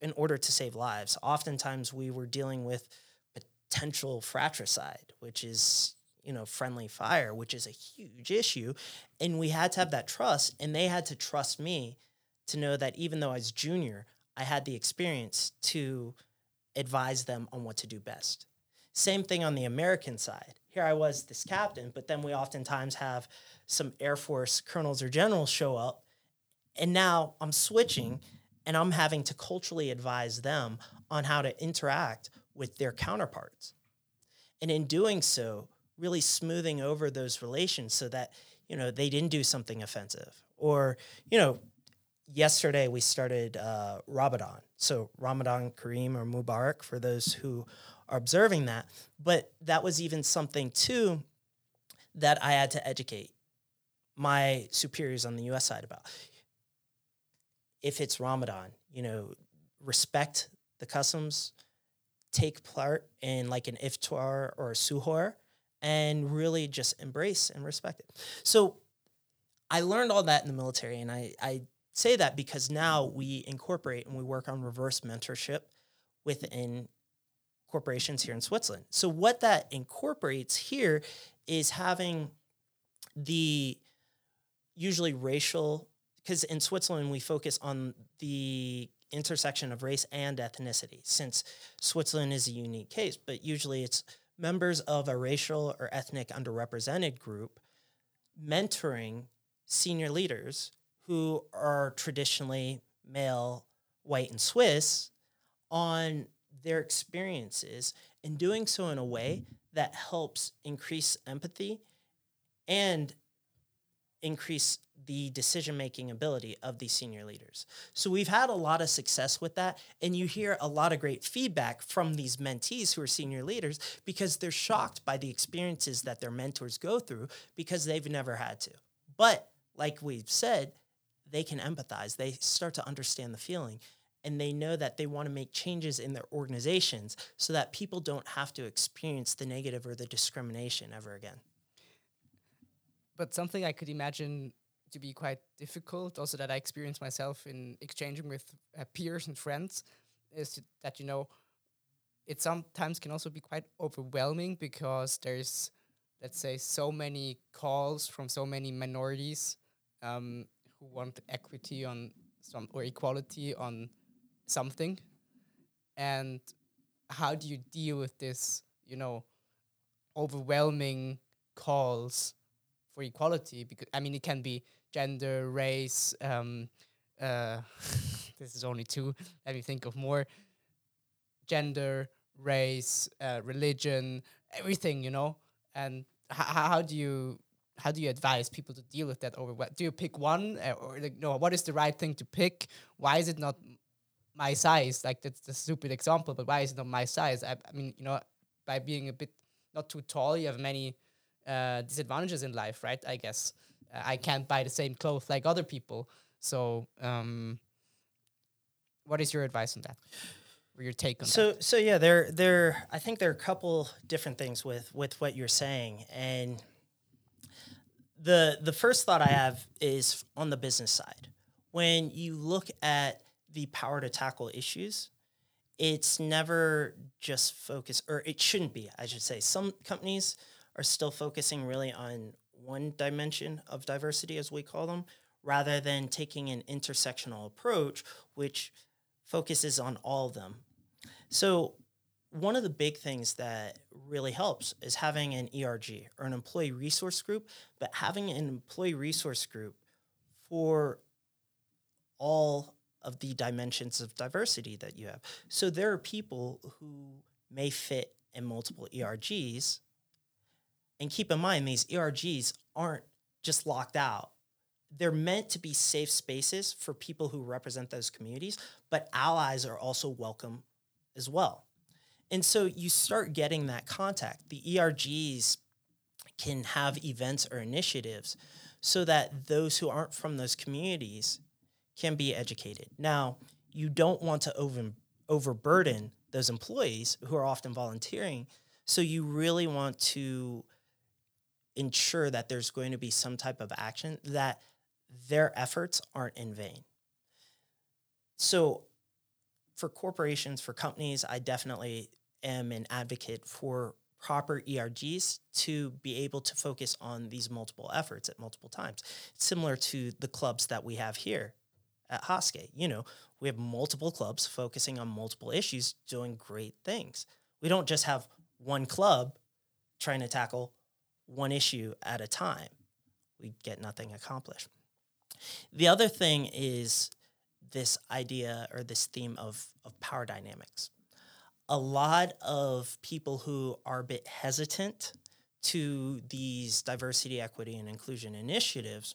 in order to save lives. Oftentimes we were dealing with potential fratricide, which is, you know, friendly fire, which is a huge issue. And we had to have that trust, and they had to trust me to know that even though I was junior, I had the experience to advise them on what to do best. Same thing on the American side. Here I was, this captain, but then we oftentimes have some Air Force colonels or generals show up, and now I'm switching and I'm having to culturally advise them on how to interact with their counterparts. And in doing so, really smoothing over those relations so that, you know, they didn't do something offensive. Or, you know, yesterday we started uh, Ramadan. So Ramadan Kareem or Mubarak for those who are observing that. But that was even something too that I had to educate my superiors on the US side about. If it's Ramadan, you know, respect the customs, take part in like an iftar or a suhoor, and really just embrace and respect it. So I learned all that in the military, and I, I say that because now we incorporate and we work on reverse mentorship within corporations here in Switzerland. So what that incorporates here is having the usually racial because in Switzerland we focus on the intersection of race and ethnicity since Switzerland is a unique case but usually it's members of a racial or ethnic underrepresented group mentoring senior leaders who are traditionally male, white, and Swiss on their experiences and doing so in a way that helps increase empathy and increase the decision making ability of these senior leaders. So we've had a lot of success with that. And you hear a lot of great feedback from these mentees who are senior leaders because they're shocked by the experiences that their mentors go through because they've never had to. But like we've said, they can empathize, they start to understand the feeling. And they know that they want to make changes in their organizations so that people don't have to experience the negative or the discrimination ever again. But something I could imagine to be quite difficult, also that I experienced myself in exchanging with uh, peers and friends, is that, you know, it sometimes can also be quite overwhelming because there's, let's say, so many calls from so many minorities um, who want equity on some or equality on something? And how do you deal with this you know overwhelming calls for equality? Because i mean it can be gender race um uh *laughs* this is only two. Let me think of more. Gender race uh, religion everything you know? And how do you how do you advise people to deal with that over what? Do you pick one uh, or like no what is the right thing to pick? Why is it not my size? Like that's the stupid example but why is it not my size? I, I mean you know by being a bit not too tall you have many uh, disadvantages in life right? I guess uh, i can't buy the same clothes like other people. So um, what is your advice on that? Or your take on so that? so yeah there there i think there are a couple different things with with what you're saying. And the the first thought I have is on the business side. When you look at the power to tackle issues, it's never just focus, or it shouldn't be, I should say. Some companies are still focusing really on one dimension of diversity, as we call them, rather than taking an intersectional approach, which focuses on all of them. So one of the big things that really helps is having an ERG or an employee resource group, but having an employee resource group for all of the dimensions of diversity that you have. So there are people who may fit in multiple ERGs. And keep in mind, these ERGs aren't just locked out. They're meant to be safe spaces for people who represent those communities, but allies are also welcome as well. And so you start getting that contact. The ERGs can have events or initiatives so that those who aren't from those communities can be educated. Now, you don't want to over, overburden those employees who are often volunteering. So you really want to ensure that there's going to be some type of action that their efforts aren't in vain. So for corporations, for companies, I definitely am an advocate for proper ERGs to be able to focus on these multiple efforts at multiple times. Similar to the clubs that we have here at Hoske. You know, we have multiple clubs focusing on multiple issues, doing great things. We don't just have one club trying to tackle one issue at a time. We get nothing accomplished. The other thing is this idea or this theme of, of power dynamics. A lot of people who are a bit hesitant to these diversity, equity, and inclusion initiatives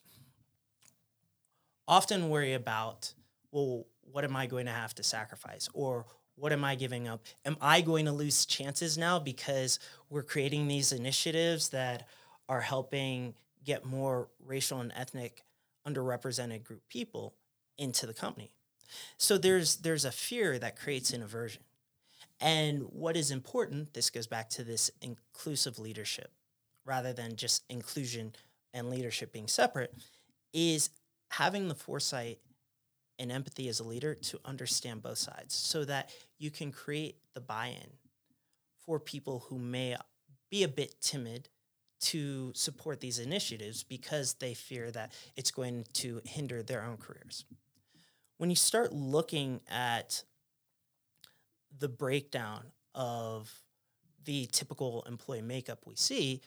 often worry about, well, what am I going to have to sacrifice? Or what am I giving up? Am I going to lose chances now because we're creating these initiatives that are helping get more racial and ethnic underrepresented group people into the company? So there's there's a fear that creates an aversion. And what is important, this goes back to this inclusive leadership rather than just inclusion and leadership being separate, is having the foresight and empathy as a leader to understand both sides so that you can create the buy-in for people who may be a bit timid to support these initiatives because they fear that it's going to hinder their own careers. When you start looking at the breakdown of the typical employee makeup we see,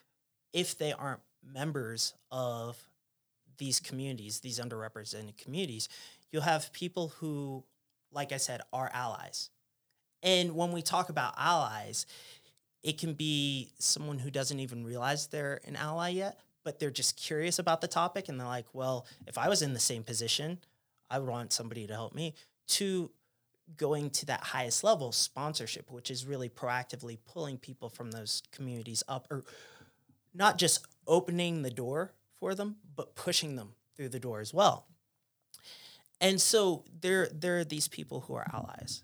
if they aren't members of these communities, these underrepresented communities, you'll have people who, like I said, are allies. And when we talk about allies, it can be someone who doesn't even realize they're an ally yet, but they're just curious about the topic and they're like, well, if I was in the same position, I would want somebody to help me. To going to that highest level, sponsorship, which is really proactively pulling people from those communities up, or not just opening the door for them, but pushing them through the door as well. And so there, there are these people who are allies.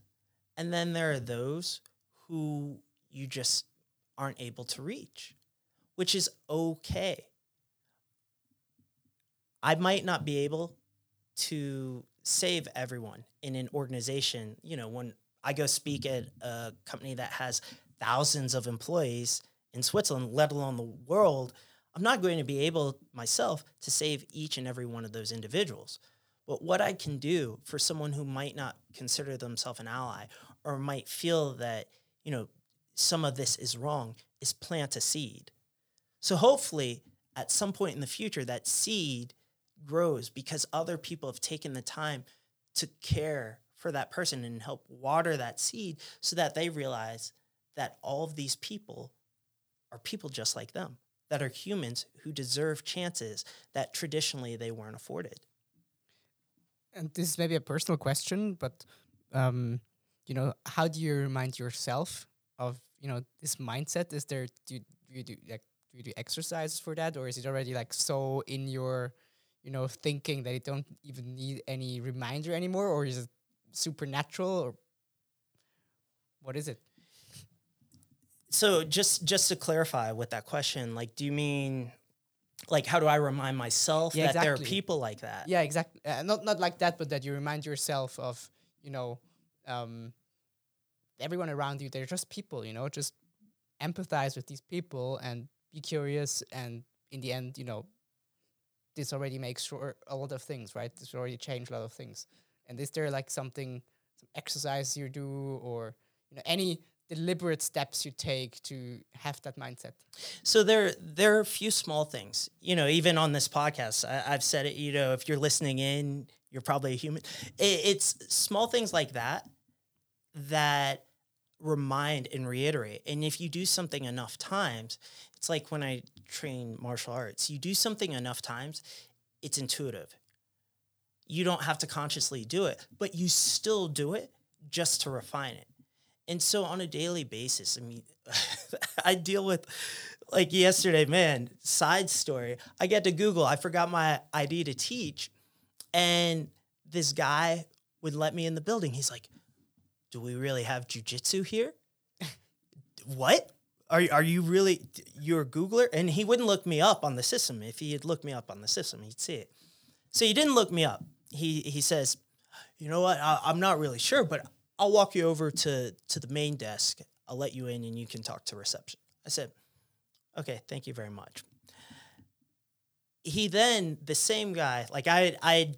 And then there are those who you just aren't able to reach, which is okay. I might not be able to save everyone in an organization. You know, when I go speak at a company that has thousands of employees in Switzerland, let alone the world, I'm not going to be able myself to save each and every one of those individuals. But what I can do for someone who might not consider themselves an ally or might feel that, you know, some of this is wrong is plant a seed. So hopefully at some point in the future that seed grows because other people have taken the time to care for that person and help water that seed so that they realize that all of these people are people just like them, that are humans who deserve chances that traditionally they weren't afforded and this is maybe a personal question, but um, you know, how do you remind yourself of you know this mindset? Is there do you, do you do like do you do exercises for that, or is it already like so in your you know thinking that you don't even need any reminder anymore, or is it supernatural, or what is it? So just just to clarify with that question, like, do you mean like how do I remind myself yeah, that exactly. there are people like that? Yeah, exactly. Uh, not not like that, but that you remind yourself of you know um, everyone around you. They're just people, you know. Just empathize with these people and be curious. And in the end, you know, this already makes sure a lot of things, right? This already changed a lot of things. And is there like something, some exercise you do, or you know, any deliberate steps you take to have that mindset? So there, there are a few small things. You know, even on this podcast, I, have said it. You know, if you're listening in, you're probably a human. It, it's small things like that that remind and reiterate. And if you do something enough times, it's like when I train martial arts. You do something enough times, it's intuitive. You don't have to consciously do it, but you still do it just to refine it. And so on a daily basis, I mean, *laughs* I deal with like yesterday, man, side story. I get to Google, I forgot my ID to teach. And this guy would let me in the building. He's like, Do we really have jujitsu here? *laughs* what? Are, are you really, you're a Googler? And he wouldn't look me up on the system. If he had looked me up on the system, he'd see it. So he didn't look me up. He, he says, You know what? I, I'm not really sure, but I'll walk you over to, to the main desk. I'll let you in and you can talk to reception. I said, Okay, thank you very much. He then, the same guy, like I, I,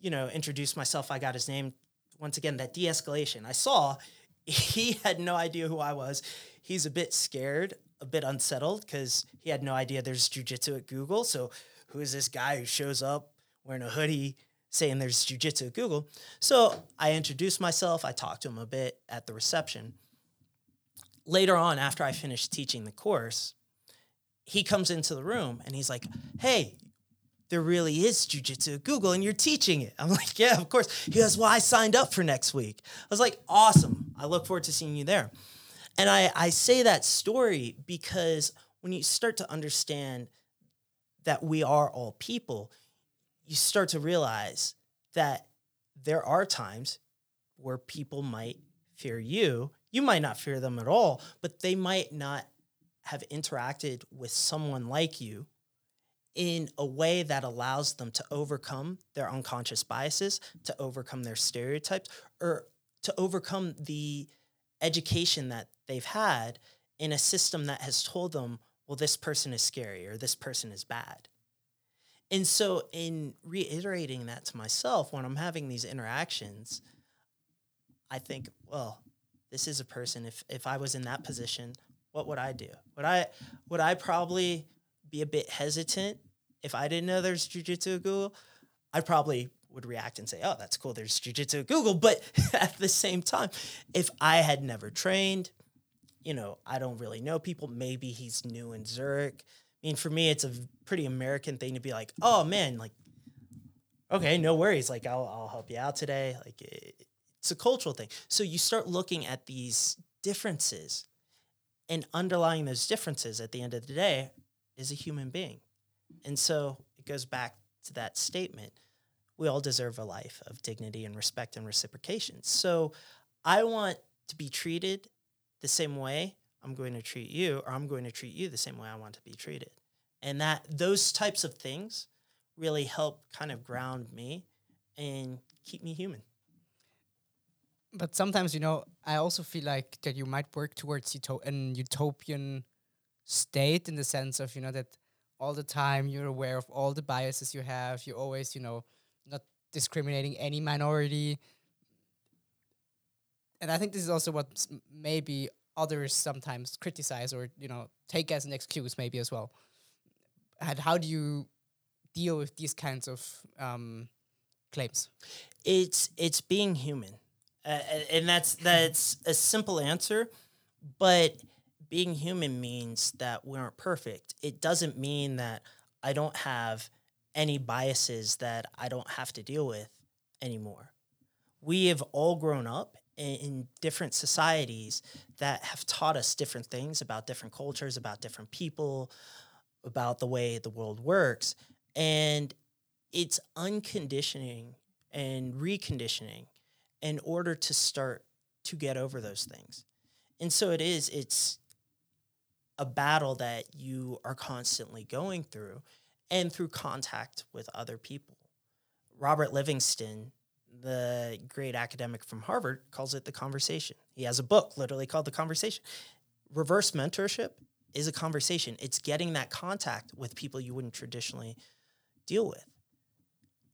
you know, introduced myself. I got his name. Once again, that de-escalation. I saw *laughs* he had no idea who I was. He's a bit scared, a bit unsettled because he had no idea there's jujitsu at Google. So who is this guy who shows up wearing a hoodie saying there's jujitsu at Google? So I introduced myself. I talked to him a bit at the reception. Later on, after I finished teaching the course, he comes into the room and he's like, "Hey, there really is jujitsu at Google and you're teaching it." I'm like, "Yeah, of course." He goes, "Well, I signed up for next week." I was like, "Awesome! I look forward to seeing you there." And I I say that story because when you start to understand that we are all people, you start to realize that there are times where people might fear you. You might not fear them at all, but they might not have interacted with someone like you in a way that allows them to overcome their unconscious biases, to overcome their stereotypes, or to overcome the education that they've had in a system that has told them, well, this person is scary or this person is bad. And so, in reiterating that to myself, when I'm having these interactions, I think, well, this is a person. If if I was in that position, what would I do? Would I would I probably be a bit hesitant if I didn't know there's jujitsu at Google? I probably would react and say, "Oh, that's cool. There's jujitsu at Google." But *laughs* at the same time, if I had never trained, you know, I don't really know people. Maybe he's new in Zurich. I mean, for me, it's a pretty American thing to be like, "Oh man, like, okay, no worries. Like, I'll I'll help you out today." Like, it's a cultural thing. So you start looking at these differences and underlying those differences at the end of the day is a human being. And so it goes back to that statement. We all deserve a life of dignity and respect and reciprocation. So I want to be treated the same way I'm going to treat you, or I'm going to treat you the same way I want to be treated. And that those types of things really help kind of ground me and keep me human but sometimes you know i also feel like that you might work towards uto- an utopian state in the sense of you know that all the time you're aware of all the biases you have. You're always you know not discriminating any minority. And i think this is also what maybe others sometimes criticize or you know take as an excuse maybe as well. And how do you deal with these kinds of um, claims? It's it's being human. Uh, and that's that's a simple answer but being human means that we aren't perfect it doesn't mean that i don't have any biases that i don't have to deal with anymore we have all grown up in, different societies that have taught us different things about different cultures about different people about the way the world works and it's unconditioning and reconditioning in order to start to get over those things. And so it is, it's a battle that you are constantly going through and through contact with other people. Robert Livingston, the great academic from Harvard, calls it the conversation. He has a book literally called The Conversation. Reverse mentorship is a conversation, it's getting that contact with people you wouldn't traditionally deal with.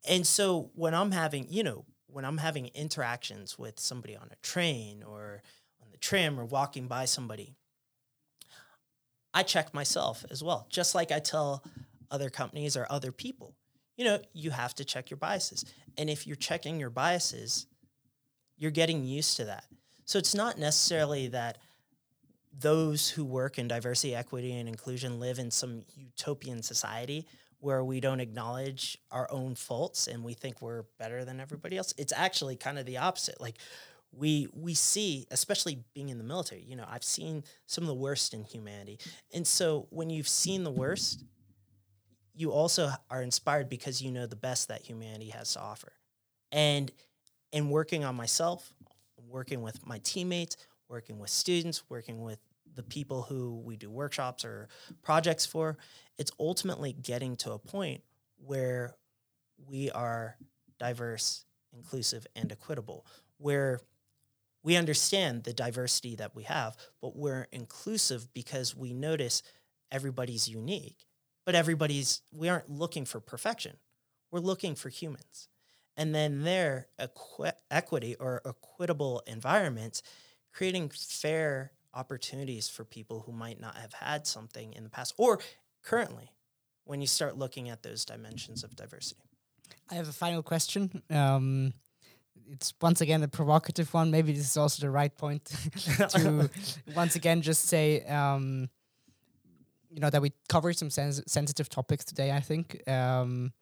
And so when I'm having, you know, when I'm having interactions with somebody on a train or on the tram or walking by somebody, I check myself as well, just like I tell other companies or other people. You know, you have to check your biases. And if you're checking your biases, you're getting used to that. So it's not necessarily that those who work in diversity, equity, and inclusion live in some utopian society where we don't acknowledge our own faults and we think we're better than everybody else. It's actually kind of the opposite. Like we we see especially being in the military you know i've seen some of the worst in humanity. And so when you've seen the worst you also are inspired because you know the best that humanity has to offer. And in working on myself working with my teammates working with students working with the people who we do workshops or projects for it's ultimately getting to a point where we are diverse inclusive and equitable where we understand the diversity that we have, but we're inclusive because we notice everybody's unique. But everybody's, we aren't looking for perfection. We're looking for humans. And then there, equi- equity or equitable environments, creating fair opportunities for people who might not have had something in the past or currently when you start looking at those dimensions of diversity. I have a final question. Um, it's once again a provocative one. Maybe this is also the right point *laughs* to *laughs* once again just say, um, you know, that we covered some sens- sensitive topics today. I think, um,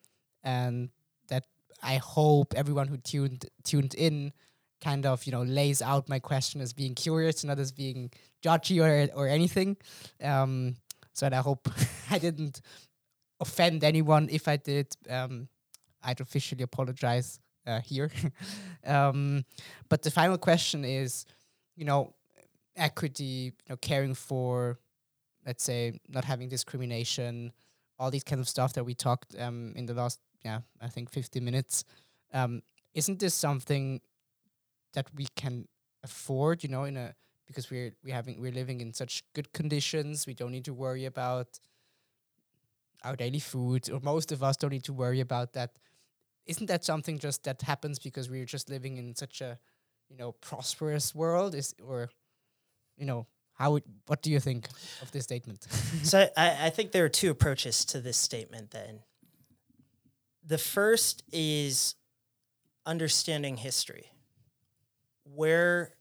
and that I hope everyone who tuned tuned in kind of you know lays out my question as being curious, and not as being judgy or or anything. Um, so I hope *laughs* I didn't offend anyone. If I did, um, I'd officially apologize uh, here. *laughs* um, but the final question is, you know, equity, you know, caring for, let's say, not having discrimination, all these kind of stuff that we talked um, in the last, yeah, I think 50 minutes. Um, isn't this something that we can afford, you know, in a because we're we having we're living in such good conditions, we don't need to worry about our daily food, or most of us don't need to worry about that isn't that something just that happens because we're just living in such a you know prosperous world? Is or you know how would, what do you think of this statement? *laughs* So I, I think there are two approaches to this statement then. The first is understanding history. Where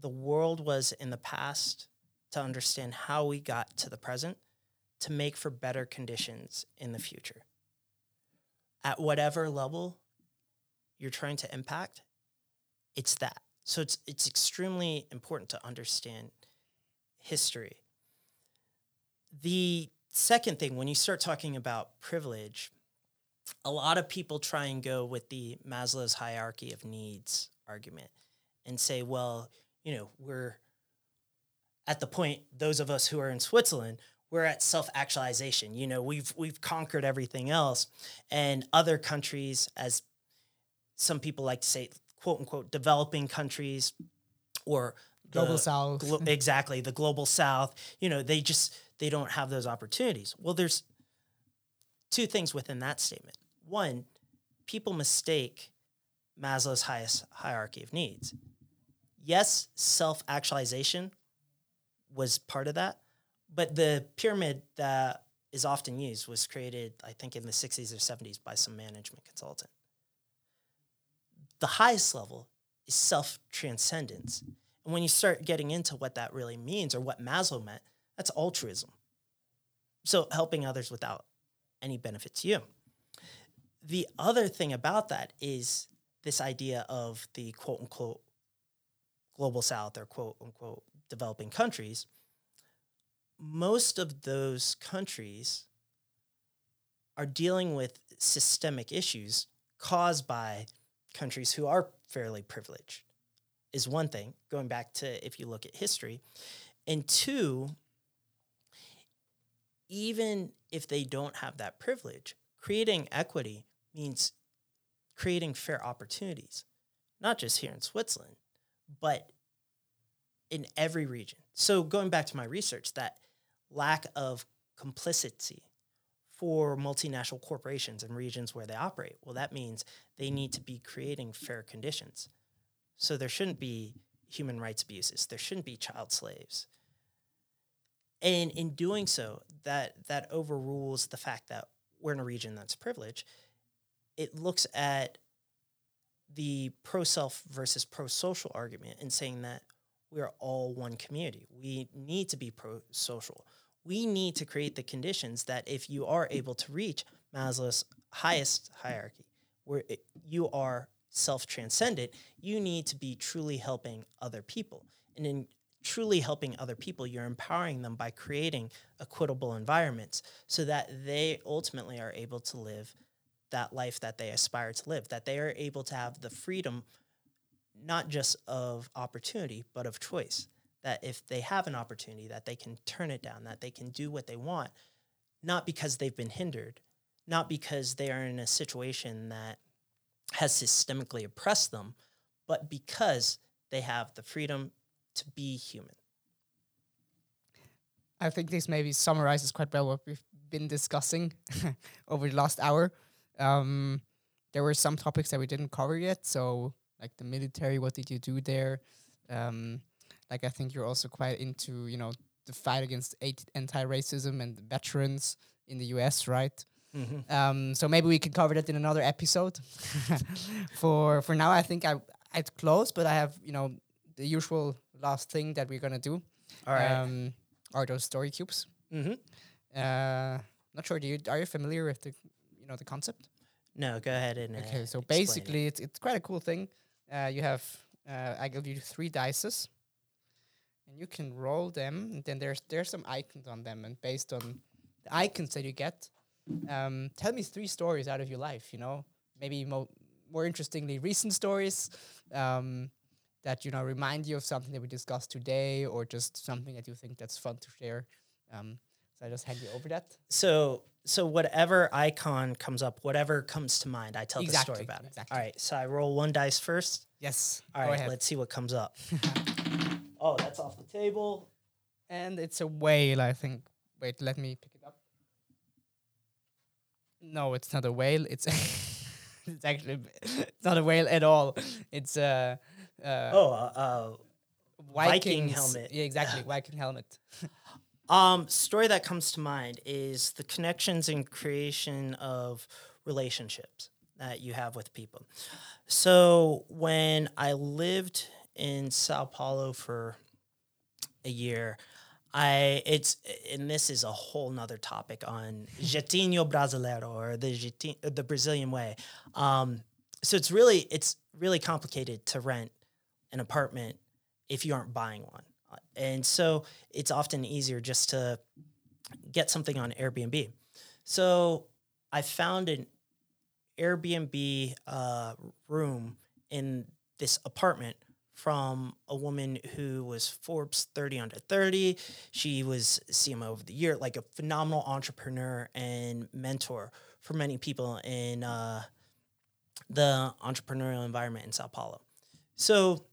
the world was in the past to understand how we got to the present to make for better conditions in the future at whatever level you're trying to impact, it's that. So it's it's extremely important to understand history. The second thing, when you start talking about privilege, a lot of people try and go with the Maslow's hierarchy of needs argument and say, well, you know, we're at the point, those of us who are in Switzerland, we're at self-actualization. You know, we've we've conquered everything else, and other countries, as some people like to say, quote unquote, developing countries, or global south, glo- exactly the global south. You know, they just they don't have those opportunities. Well, there's two things within that statement. One, people mistake Maslow's highest hierarchy of needs. Yes, self-actualization was part of that, but the pyramid that is often used was created, I think, in the 60s or 70s by some management consultant. The highest level is self transcendence. And when you start getting into what that really means or what Maslow meant, that's altruism. So helping others without any benefit to you. The other thing about that is this idea of the quote unquote global south or quote unquote developing countries most of those countries are dealing with systemic issues caused by countries who are fairly privileged is one thing going back to if you look at history. And two even if they don't have that privilege creating equity means creating fair opportunities not just here in Switzerland but in every region. So going back to my research that lack of complicity for multinational corporations and regions where they operate. Well, that means they need to be creating fair conditions. So there shouldn't be human rights abuses, there shouldn't be child slaves. And in doing so, that that overrules the fact that we're in a region that's privileged. It looks at the pro self versus pro social argument and saying that we are all one community. We need to be pro social we need to create the conditions that if you are able to reach Maslow's highest hierarchy, where it, you are self transcendent, you need to be truly helping other people. And in truly helping other people, you're empowering them by creating equitable environments so that they ultimately are able to live that life that they aspire to live, that they are able to have the freedom not just of opportunity, but of choice. That if they have an opportunity, that they can turn it down, that they can do what they want, not because they've been hindered, not because they are in a situation that has systemically oppressed them, but because they have the freedom to be human. I think this maybe summarizes quite well what we've been discussing *laughs* over the last hour. Um, there were some topics that we didn't cover yet, so like the military, what did you do there? Um, like I think you're also quite into you know the fight against anti-racism and veterans in the U.S. Right? Mm-hmm. Um, so maybe we can cover that in another episode. *laughs* for for now, I think I I'd close, but I have you know the usual last thing that we're gonna do. All right. Um, are those story cubes? Mm-hmm. Uh, not sure. Do you are you familiar with the you know the concept? No, go ahead and. Okay, uh, so basically, it. it's it's quite a cool thing. Uh, you have uh, I give you three dices, and you can roll them. And then there's there's some icons on them, and based on the icons that you get, um, tell me three stories out of your life. You know, maybe mo- more interestingly, recent stories um, that you know remind you of something that we discussed today, or just something that you think that's fun to share. Um, so I just hand you over that. So so whatever icon comes up, whatever comes to mind, I tell exactly, the story about exactly. it. All right. So I roll one dice first. Yes. All right. Let's see what comes up. *laughs* oh, that's off the table. And it's a whale, I think. Wait, let me pick it up. No, it's not a whale. It's *laughs* it's actually it's not a whale at all. It's a uh, uh, oh, uh, uh Viking helmet. Yeah, exactly, *sighs* Viking helmet. Um, story that comes to mind is the connections and creation of relationships that you have with people. So when I lived in Sao Paulo for a year, I it's and this is a whole nother topic on jeitinho brasileiro or the the Brazilian way. Um, so it's really it's really complicated to rent an apartment if you aren't buying one. And so it's often easier just to get something on Airbnb. So I found an Airbnb uh, room in this apartment from a woman who was Forbes 30 under 30. She was CMO of the year, like a phenomenal entrepreneur and mentor for many people in uh, the entrepreneurial environment in Sao Paulo. So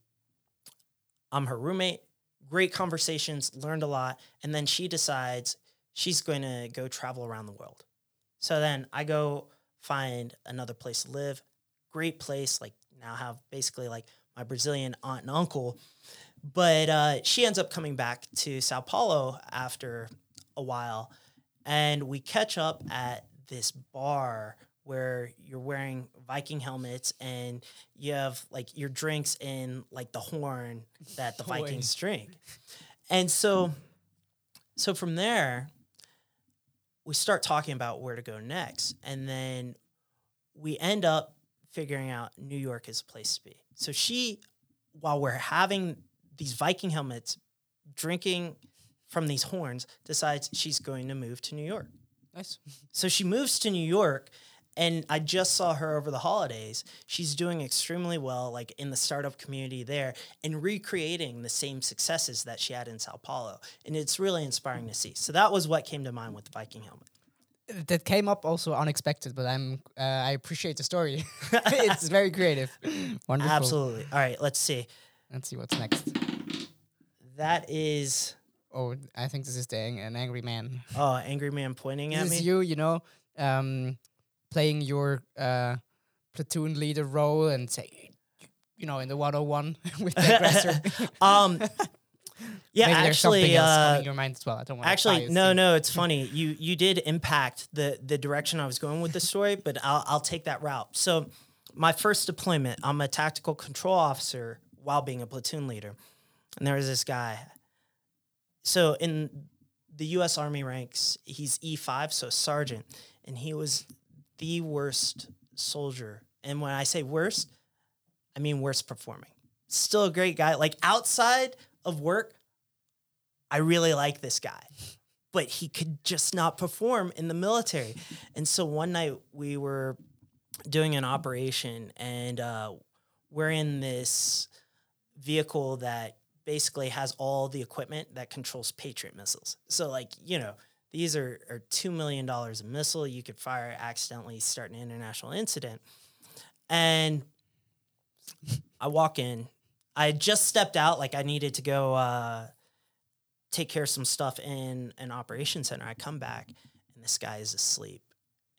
I'm her roommate great conversations, learned a lot, and then she decides she's going to go travel around the world. So then I go find another place to live, great place, like now have basically like my Brazilian aunt and uncle. But uh, she ends up coming back to Sao Paulo after a while, and we catch up at this bar where you're wearing Viking helmets and you have like your drinks in like the horn that the Vikings drink. And so so from there we start talking about where to go next and then we end up figuring out New York is a place to be. So she while we're having these Viking helmets drinking from these horns decides she's going to move to New York. Nice. So she moves to New York and I just saw her over the holidays. She's doing extremely well, like in the startup community there, and recreating the same successes that she had in Sao Paulo. And it's really inspiring to see. So that was what came to mind with the Viking helmet. That came up also unexpected, but I'm uh, I appreciate the story. *laughs* it's very creative. *laughs* Wonderful. Absolutely. All right, let's see. Let's see what's next. That is. Oh, I think this is the ang- an angry man. Oh, angry man pointing at me. This is you. You know. Um, playing your uh, platoon leader role and say, you know, in the 101 *laughs* with the aggressor. um, yeah, Maybe actually, uh, your mind as well. I don't want actually. No, no, it's *laughs* funny. You you did impact the the direction I was going with the story, but I'll I'll take that route. So, my first deployment, I'm a tactical control officer while being a platoon leader, and there was this guy. So in the U.S. Army ranks, he's E5, so sergeant, and he was the worst soldier. And when I say worst, I mean, worst performing. Still a great guy. Like outside of work, I really like this guy, but he could just not perform in the military. And so one night we were doing an operation and uh, we're in this vehicle that basically has all the equipment that controls Patriot missiles. So, like, you know, these are, are $2 million a missile. You could fire accidentally, start an international incident. And I walk in. I had just stepped out, like I needed to go uh, take care of some stuff in an operation center. I come back and this guy is asleep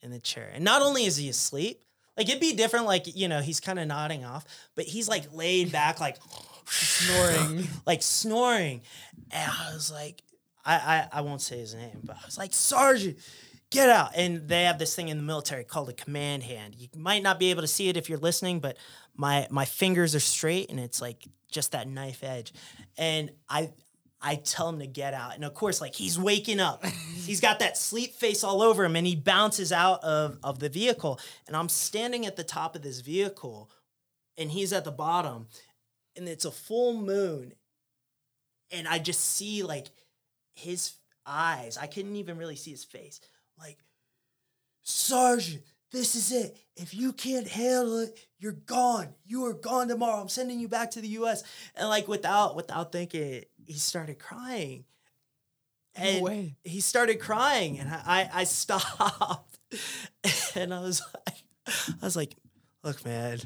in the chair. And not only is he asleep, like it'd be different, like, you know, he's kind of nodding off, but he's like laid back, like Snoring. *laughs* like snoring. And I was like, I, I, I won't say his name, but I was like, Sergeant, get out. And they have this thing in the military called a command hand. You might not be able to see it if you're listening, but my my fingers are straight and it's like just that knife edge. And I I tell him to get out. And of course, like he's waking up. *laughs* he's got that sleep face all over him and he bounces out of, of the vehicle. And I'm standing at the top of this vehicle and he's at the bottom. And it's a full moon. And I just see like his eyes. I couldn't even really see his face. Like, Sergeant, this is it. If you can't handle it, you're gone. You are gone tomorrow. I'm sending you back to the US. And like without without thinking, he started crying. And way. he started crying and I, I, I *laughs* stopped and I was like I was like, look, man,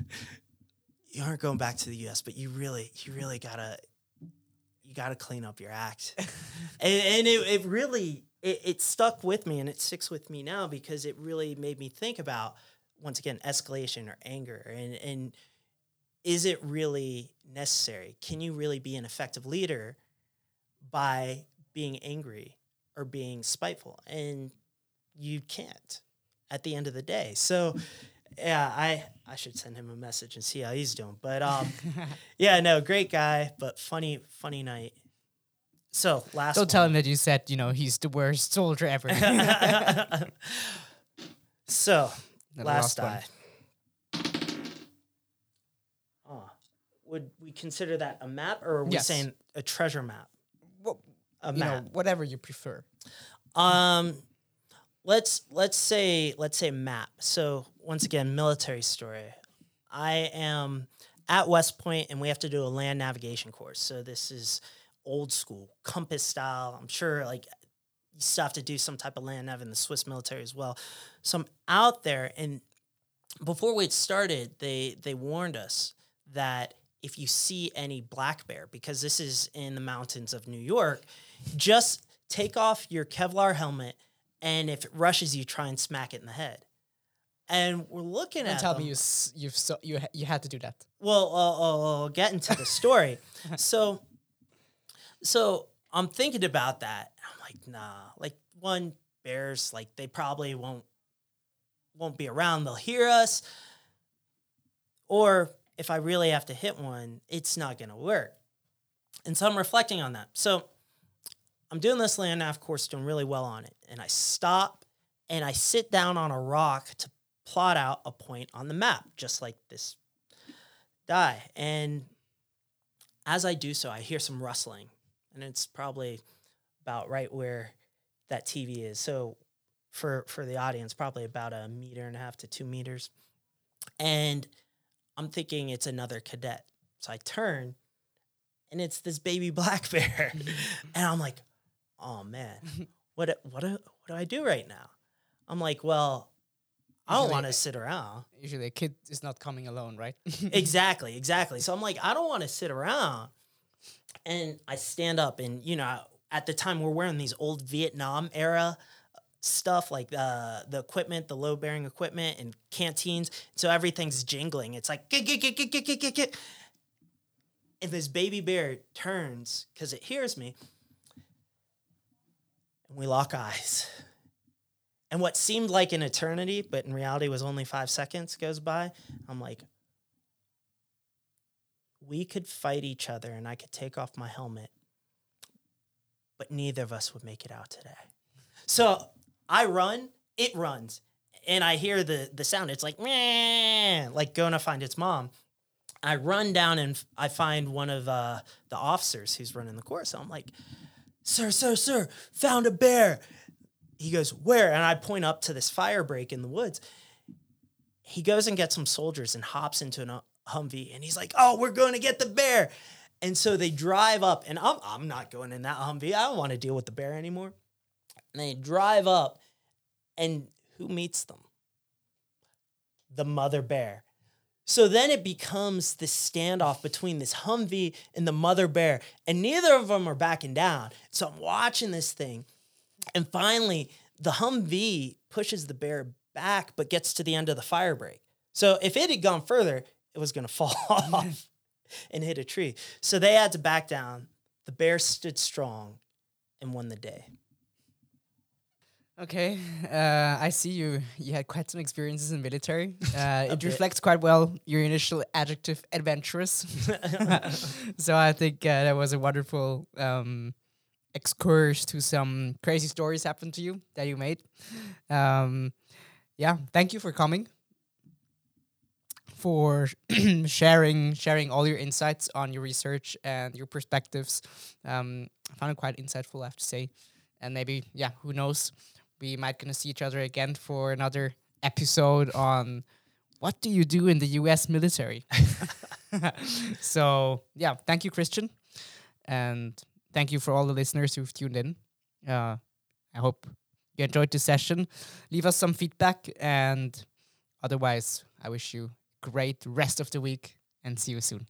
you aren't going back to the US, but you really, you really gotta you gotta clean up your act. *laughs* and and it, it really it, it stuck with me and it sticks with me now because it really made me think about once again escalation or anger and and is it really necessary? Can you really be an effective leader by being angry or being spiteful? And you can't at the end of the day. So yeah, I I should send him a message and see how he's doing. But um *laughs* yeah, no, great guy, but funny funny night. So last Don't one. tell him that you said, you know, he's the worst soldier ever. *laughs* so Last, last one. die. Oh, would we consider that a map, or are we Yes. saying a treasure map? Well, A you map. know, whatever you prefer. Um, let's let's say let's say map. So once again, military story. I am at West Point, and we have to do a land navigation course. So this is old school compass style. I'm sure like you still have to do some type of land nav in the Swiss military as well. So I'm out there, and before we had started, they they warned us that if you see any black bear, because this is in the mountains of New York, just take off your Kevlar helmet, and if it rushes you, try and smack it in the head. And we're looking Don't at tell them. me you you've so, you you had to do that. Well, I'll, I'll, I'll get into the story. *laughs* so, so I'm thinking about that. Like, nah. Like one bears, like they probably won't won't be around. They'll hear us. Or if I really have to hit one, it's not gonna work. And so I'm reflecting on that. So I'm doing this land nav course, doing really well on it, and I stop and I sit down on a rock to plot out a point on the map, just like this die. And as I do so, I hear some rustling, and it's probably about right where that TV is. So for for the audience, probably about a meter and a half to two meters. And I'm thinking it's another cadet. So I turn, and it's this baby *laughs* black bear, *laughs* and I'm like, oh man, *laughs* what what what do I do right now? I'm like, well, I don't want to sit around. Usually, a kid is not coming alone, right? exactly, exactly. So I'm like, I don't want to sit around. And I stand up, and you know, at the time we're wearing these old Vietnam era stuff, like uh, the equipment, the load bearing equipment, and canteens. So everything's jingling. It's like, "Git, git, git, git, git, git, git, git." and this baby bear turns because it hears me, and we lock eyes. And what seemed like an eternity, but in reality was only five seconds, goes by. I'm like, we could fight each other and I could take off my helmet, but neither of us would make it out today. So I run, it runs, and I hear the the sound. It's like, "Meh," like going to find its mom. I run down and I find one of uh, the officers who's running the course. I'm like, "Sir, sir, sir, found a bear." He goes, "Where?" And I point up to this fire break in the woods. He goes and gets some soldiers and hops into an uh, Humvee, and he's like, "Oh, we're going to get the bear." And so they drive up, and I'm I'm not going in that Humvee. I don't want to deal with the bear anymore. And they drive up, and who meets them? The mother bear. So then it becomes this standoff between this Humvee and the mother bear, and neither of them are backing down. So I'm watching this thing, and finally the Humvee pushes the bear back, but gets to the end of the fire break. So if it had gone further, it was going *laughs* to fall off and hit a tree. So they had to back down. The bear stood strong and won the day. Okay, *laughs* uh, I see you. You had quite some experiences in military. *laughs* Uh, it bit. reflects quite well your initial adjective, adventurous. *laughs* so I think uh, that was a wonderful um, excursion to some crazy stories happened to you that you made. Um, yeah, thank you for coming, for *clears throat* sharing sharing all your insights on your research and your perspectives. Um, I found it quite insightful, I have to say. And maybe, yeah, who knows? We might gonna see each other again for another episode on what do you do in the U.S. military. *laughs* so yeah, thank you, Christian, and thank you for all the listeners who've tuned in. Uh, I hope you enjoyed this session. Leave us some feedback, and otherwise, I wish you great rest of the week and see you soon.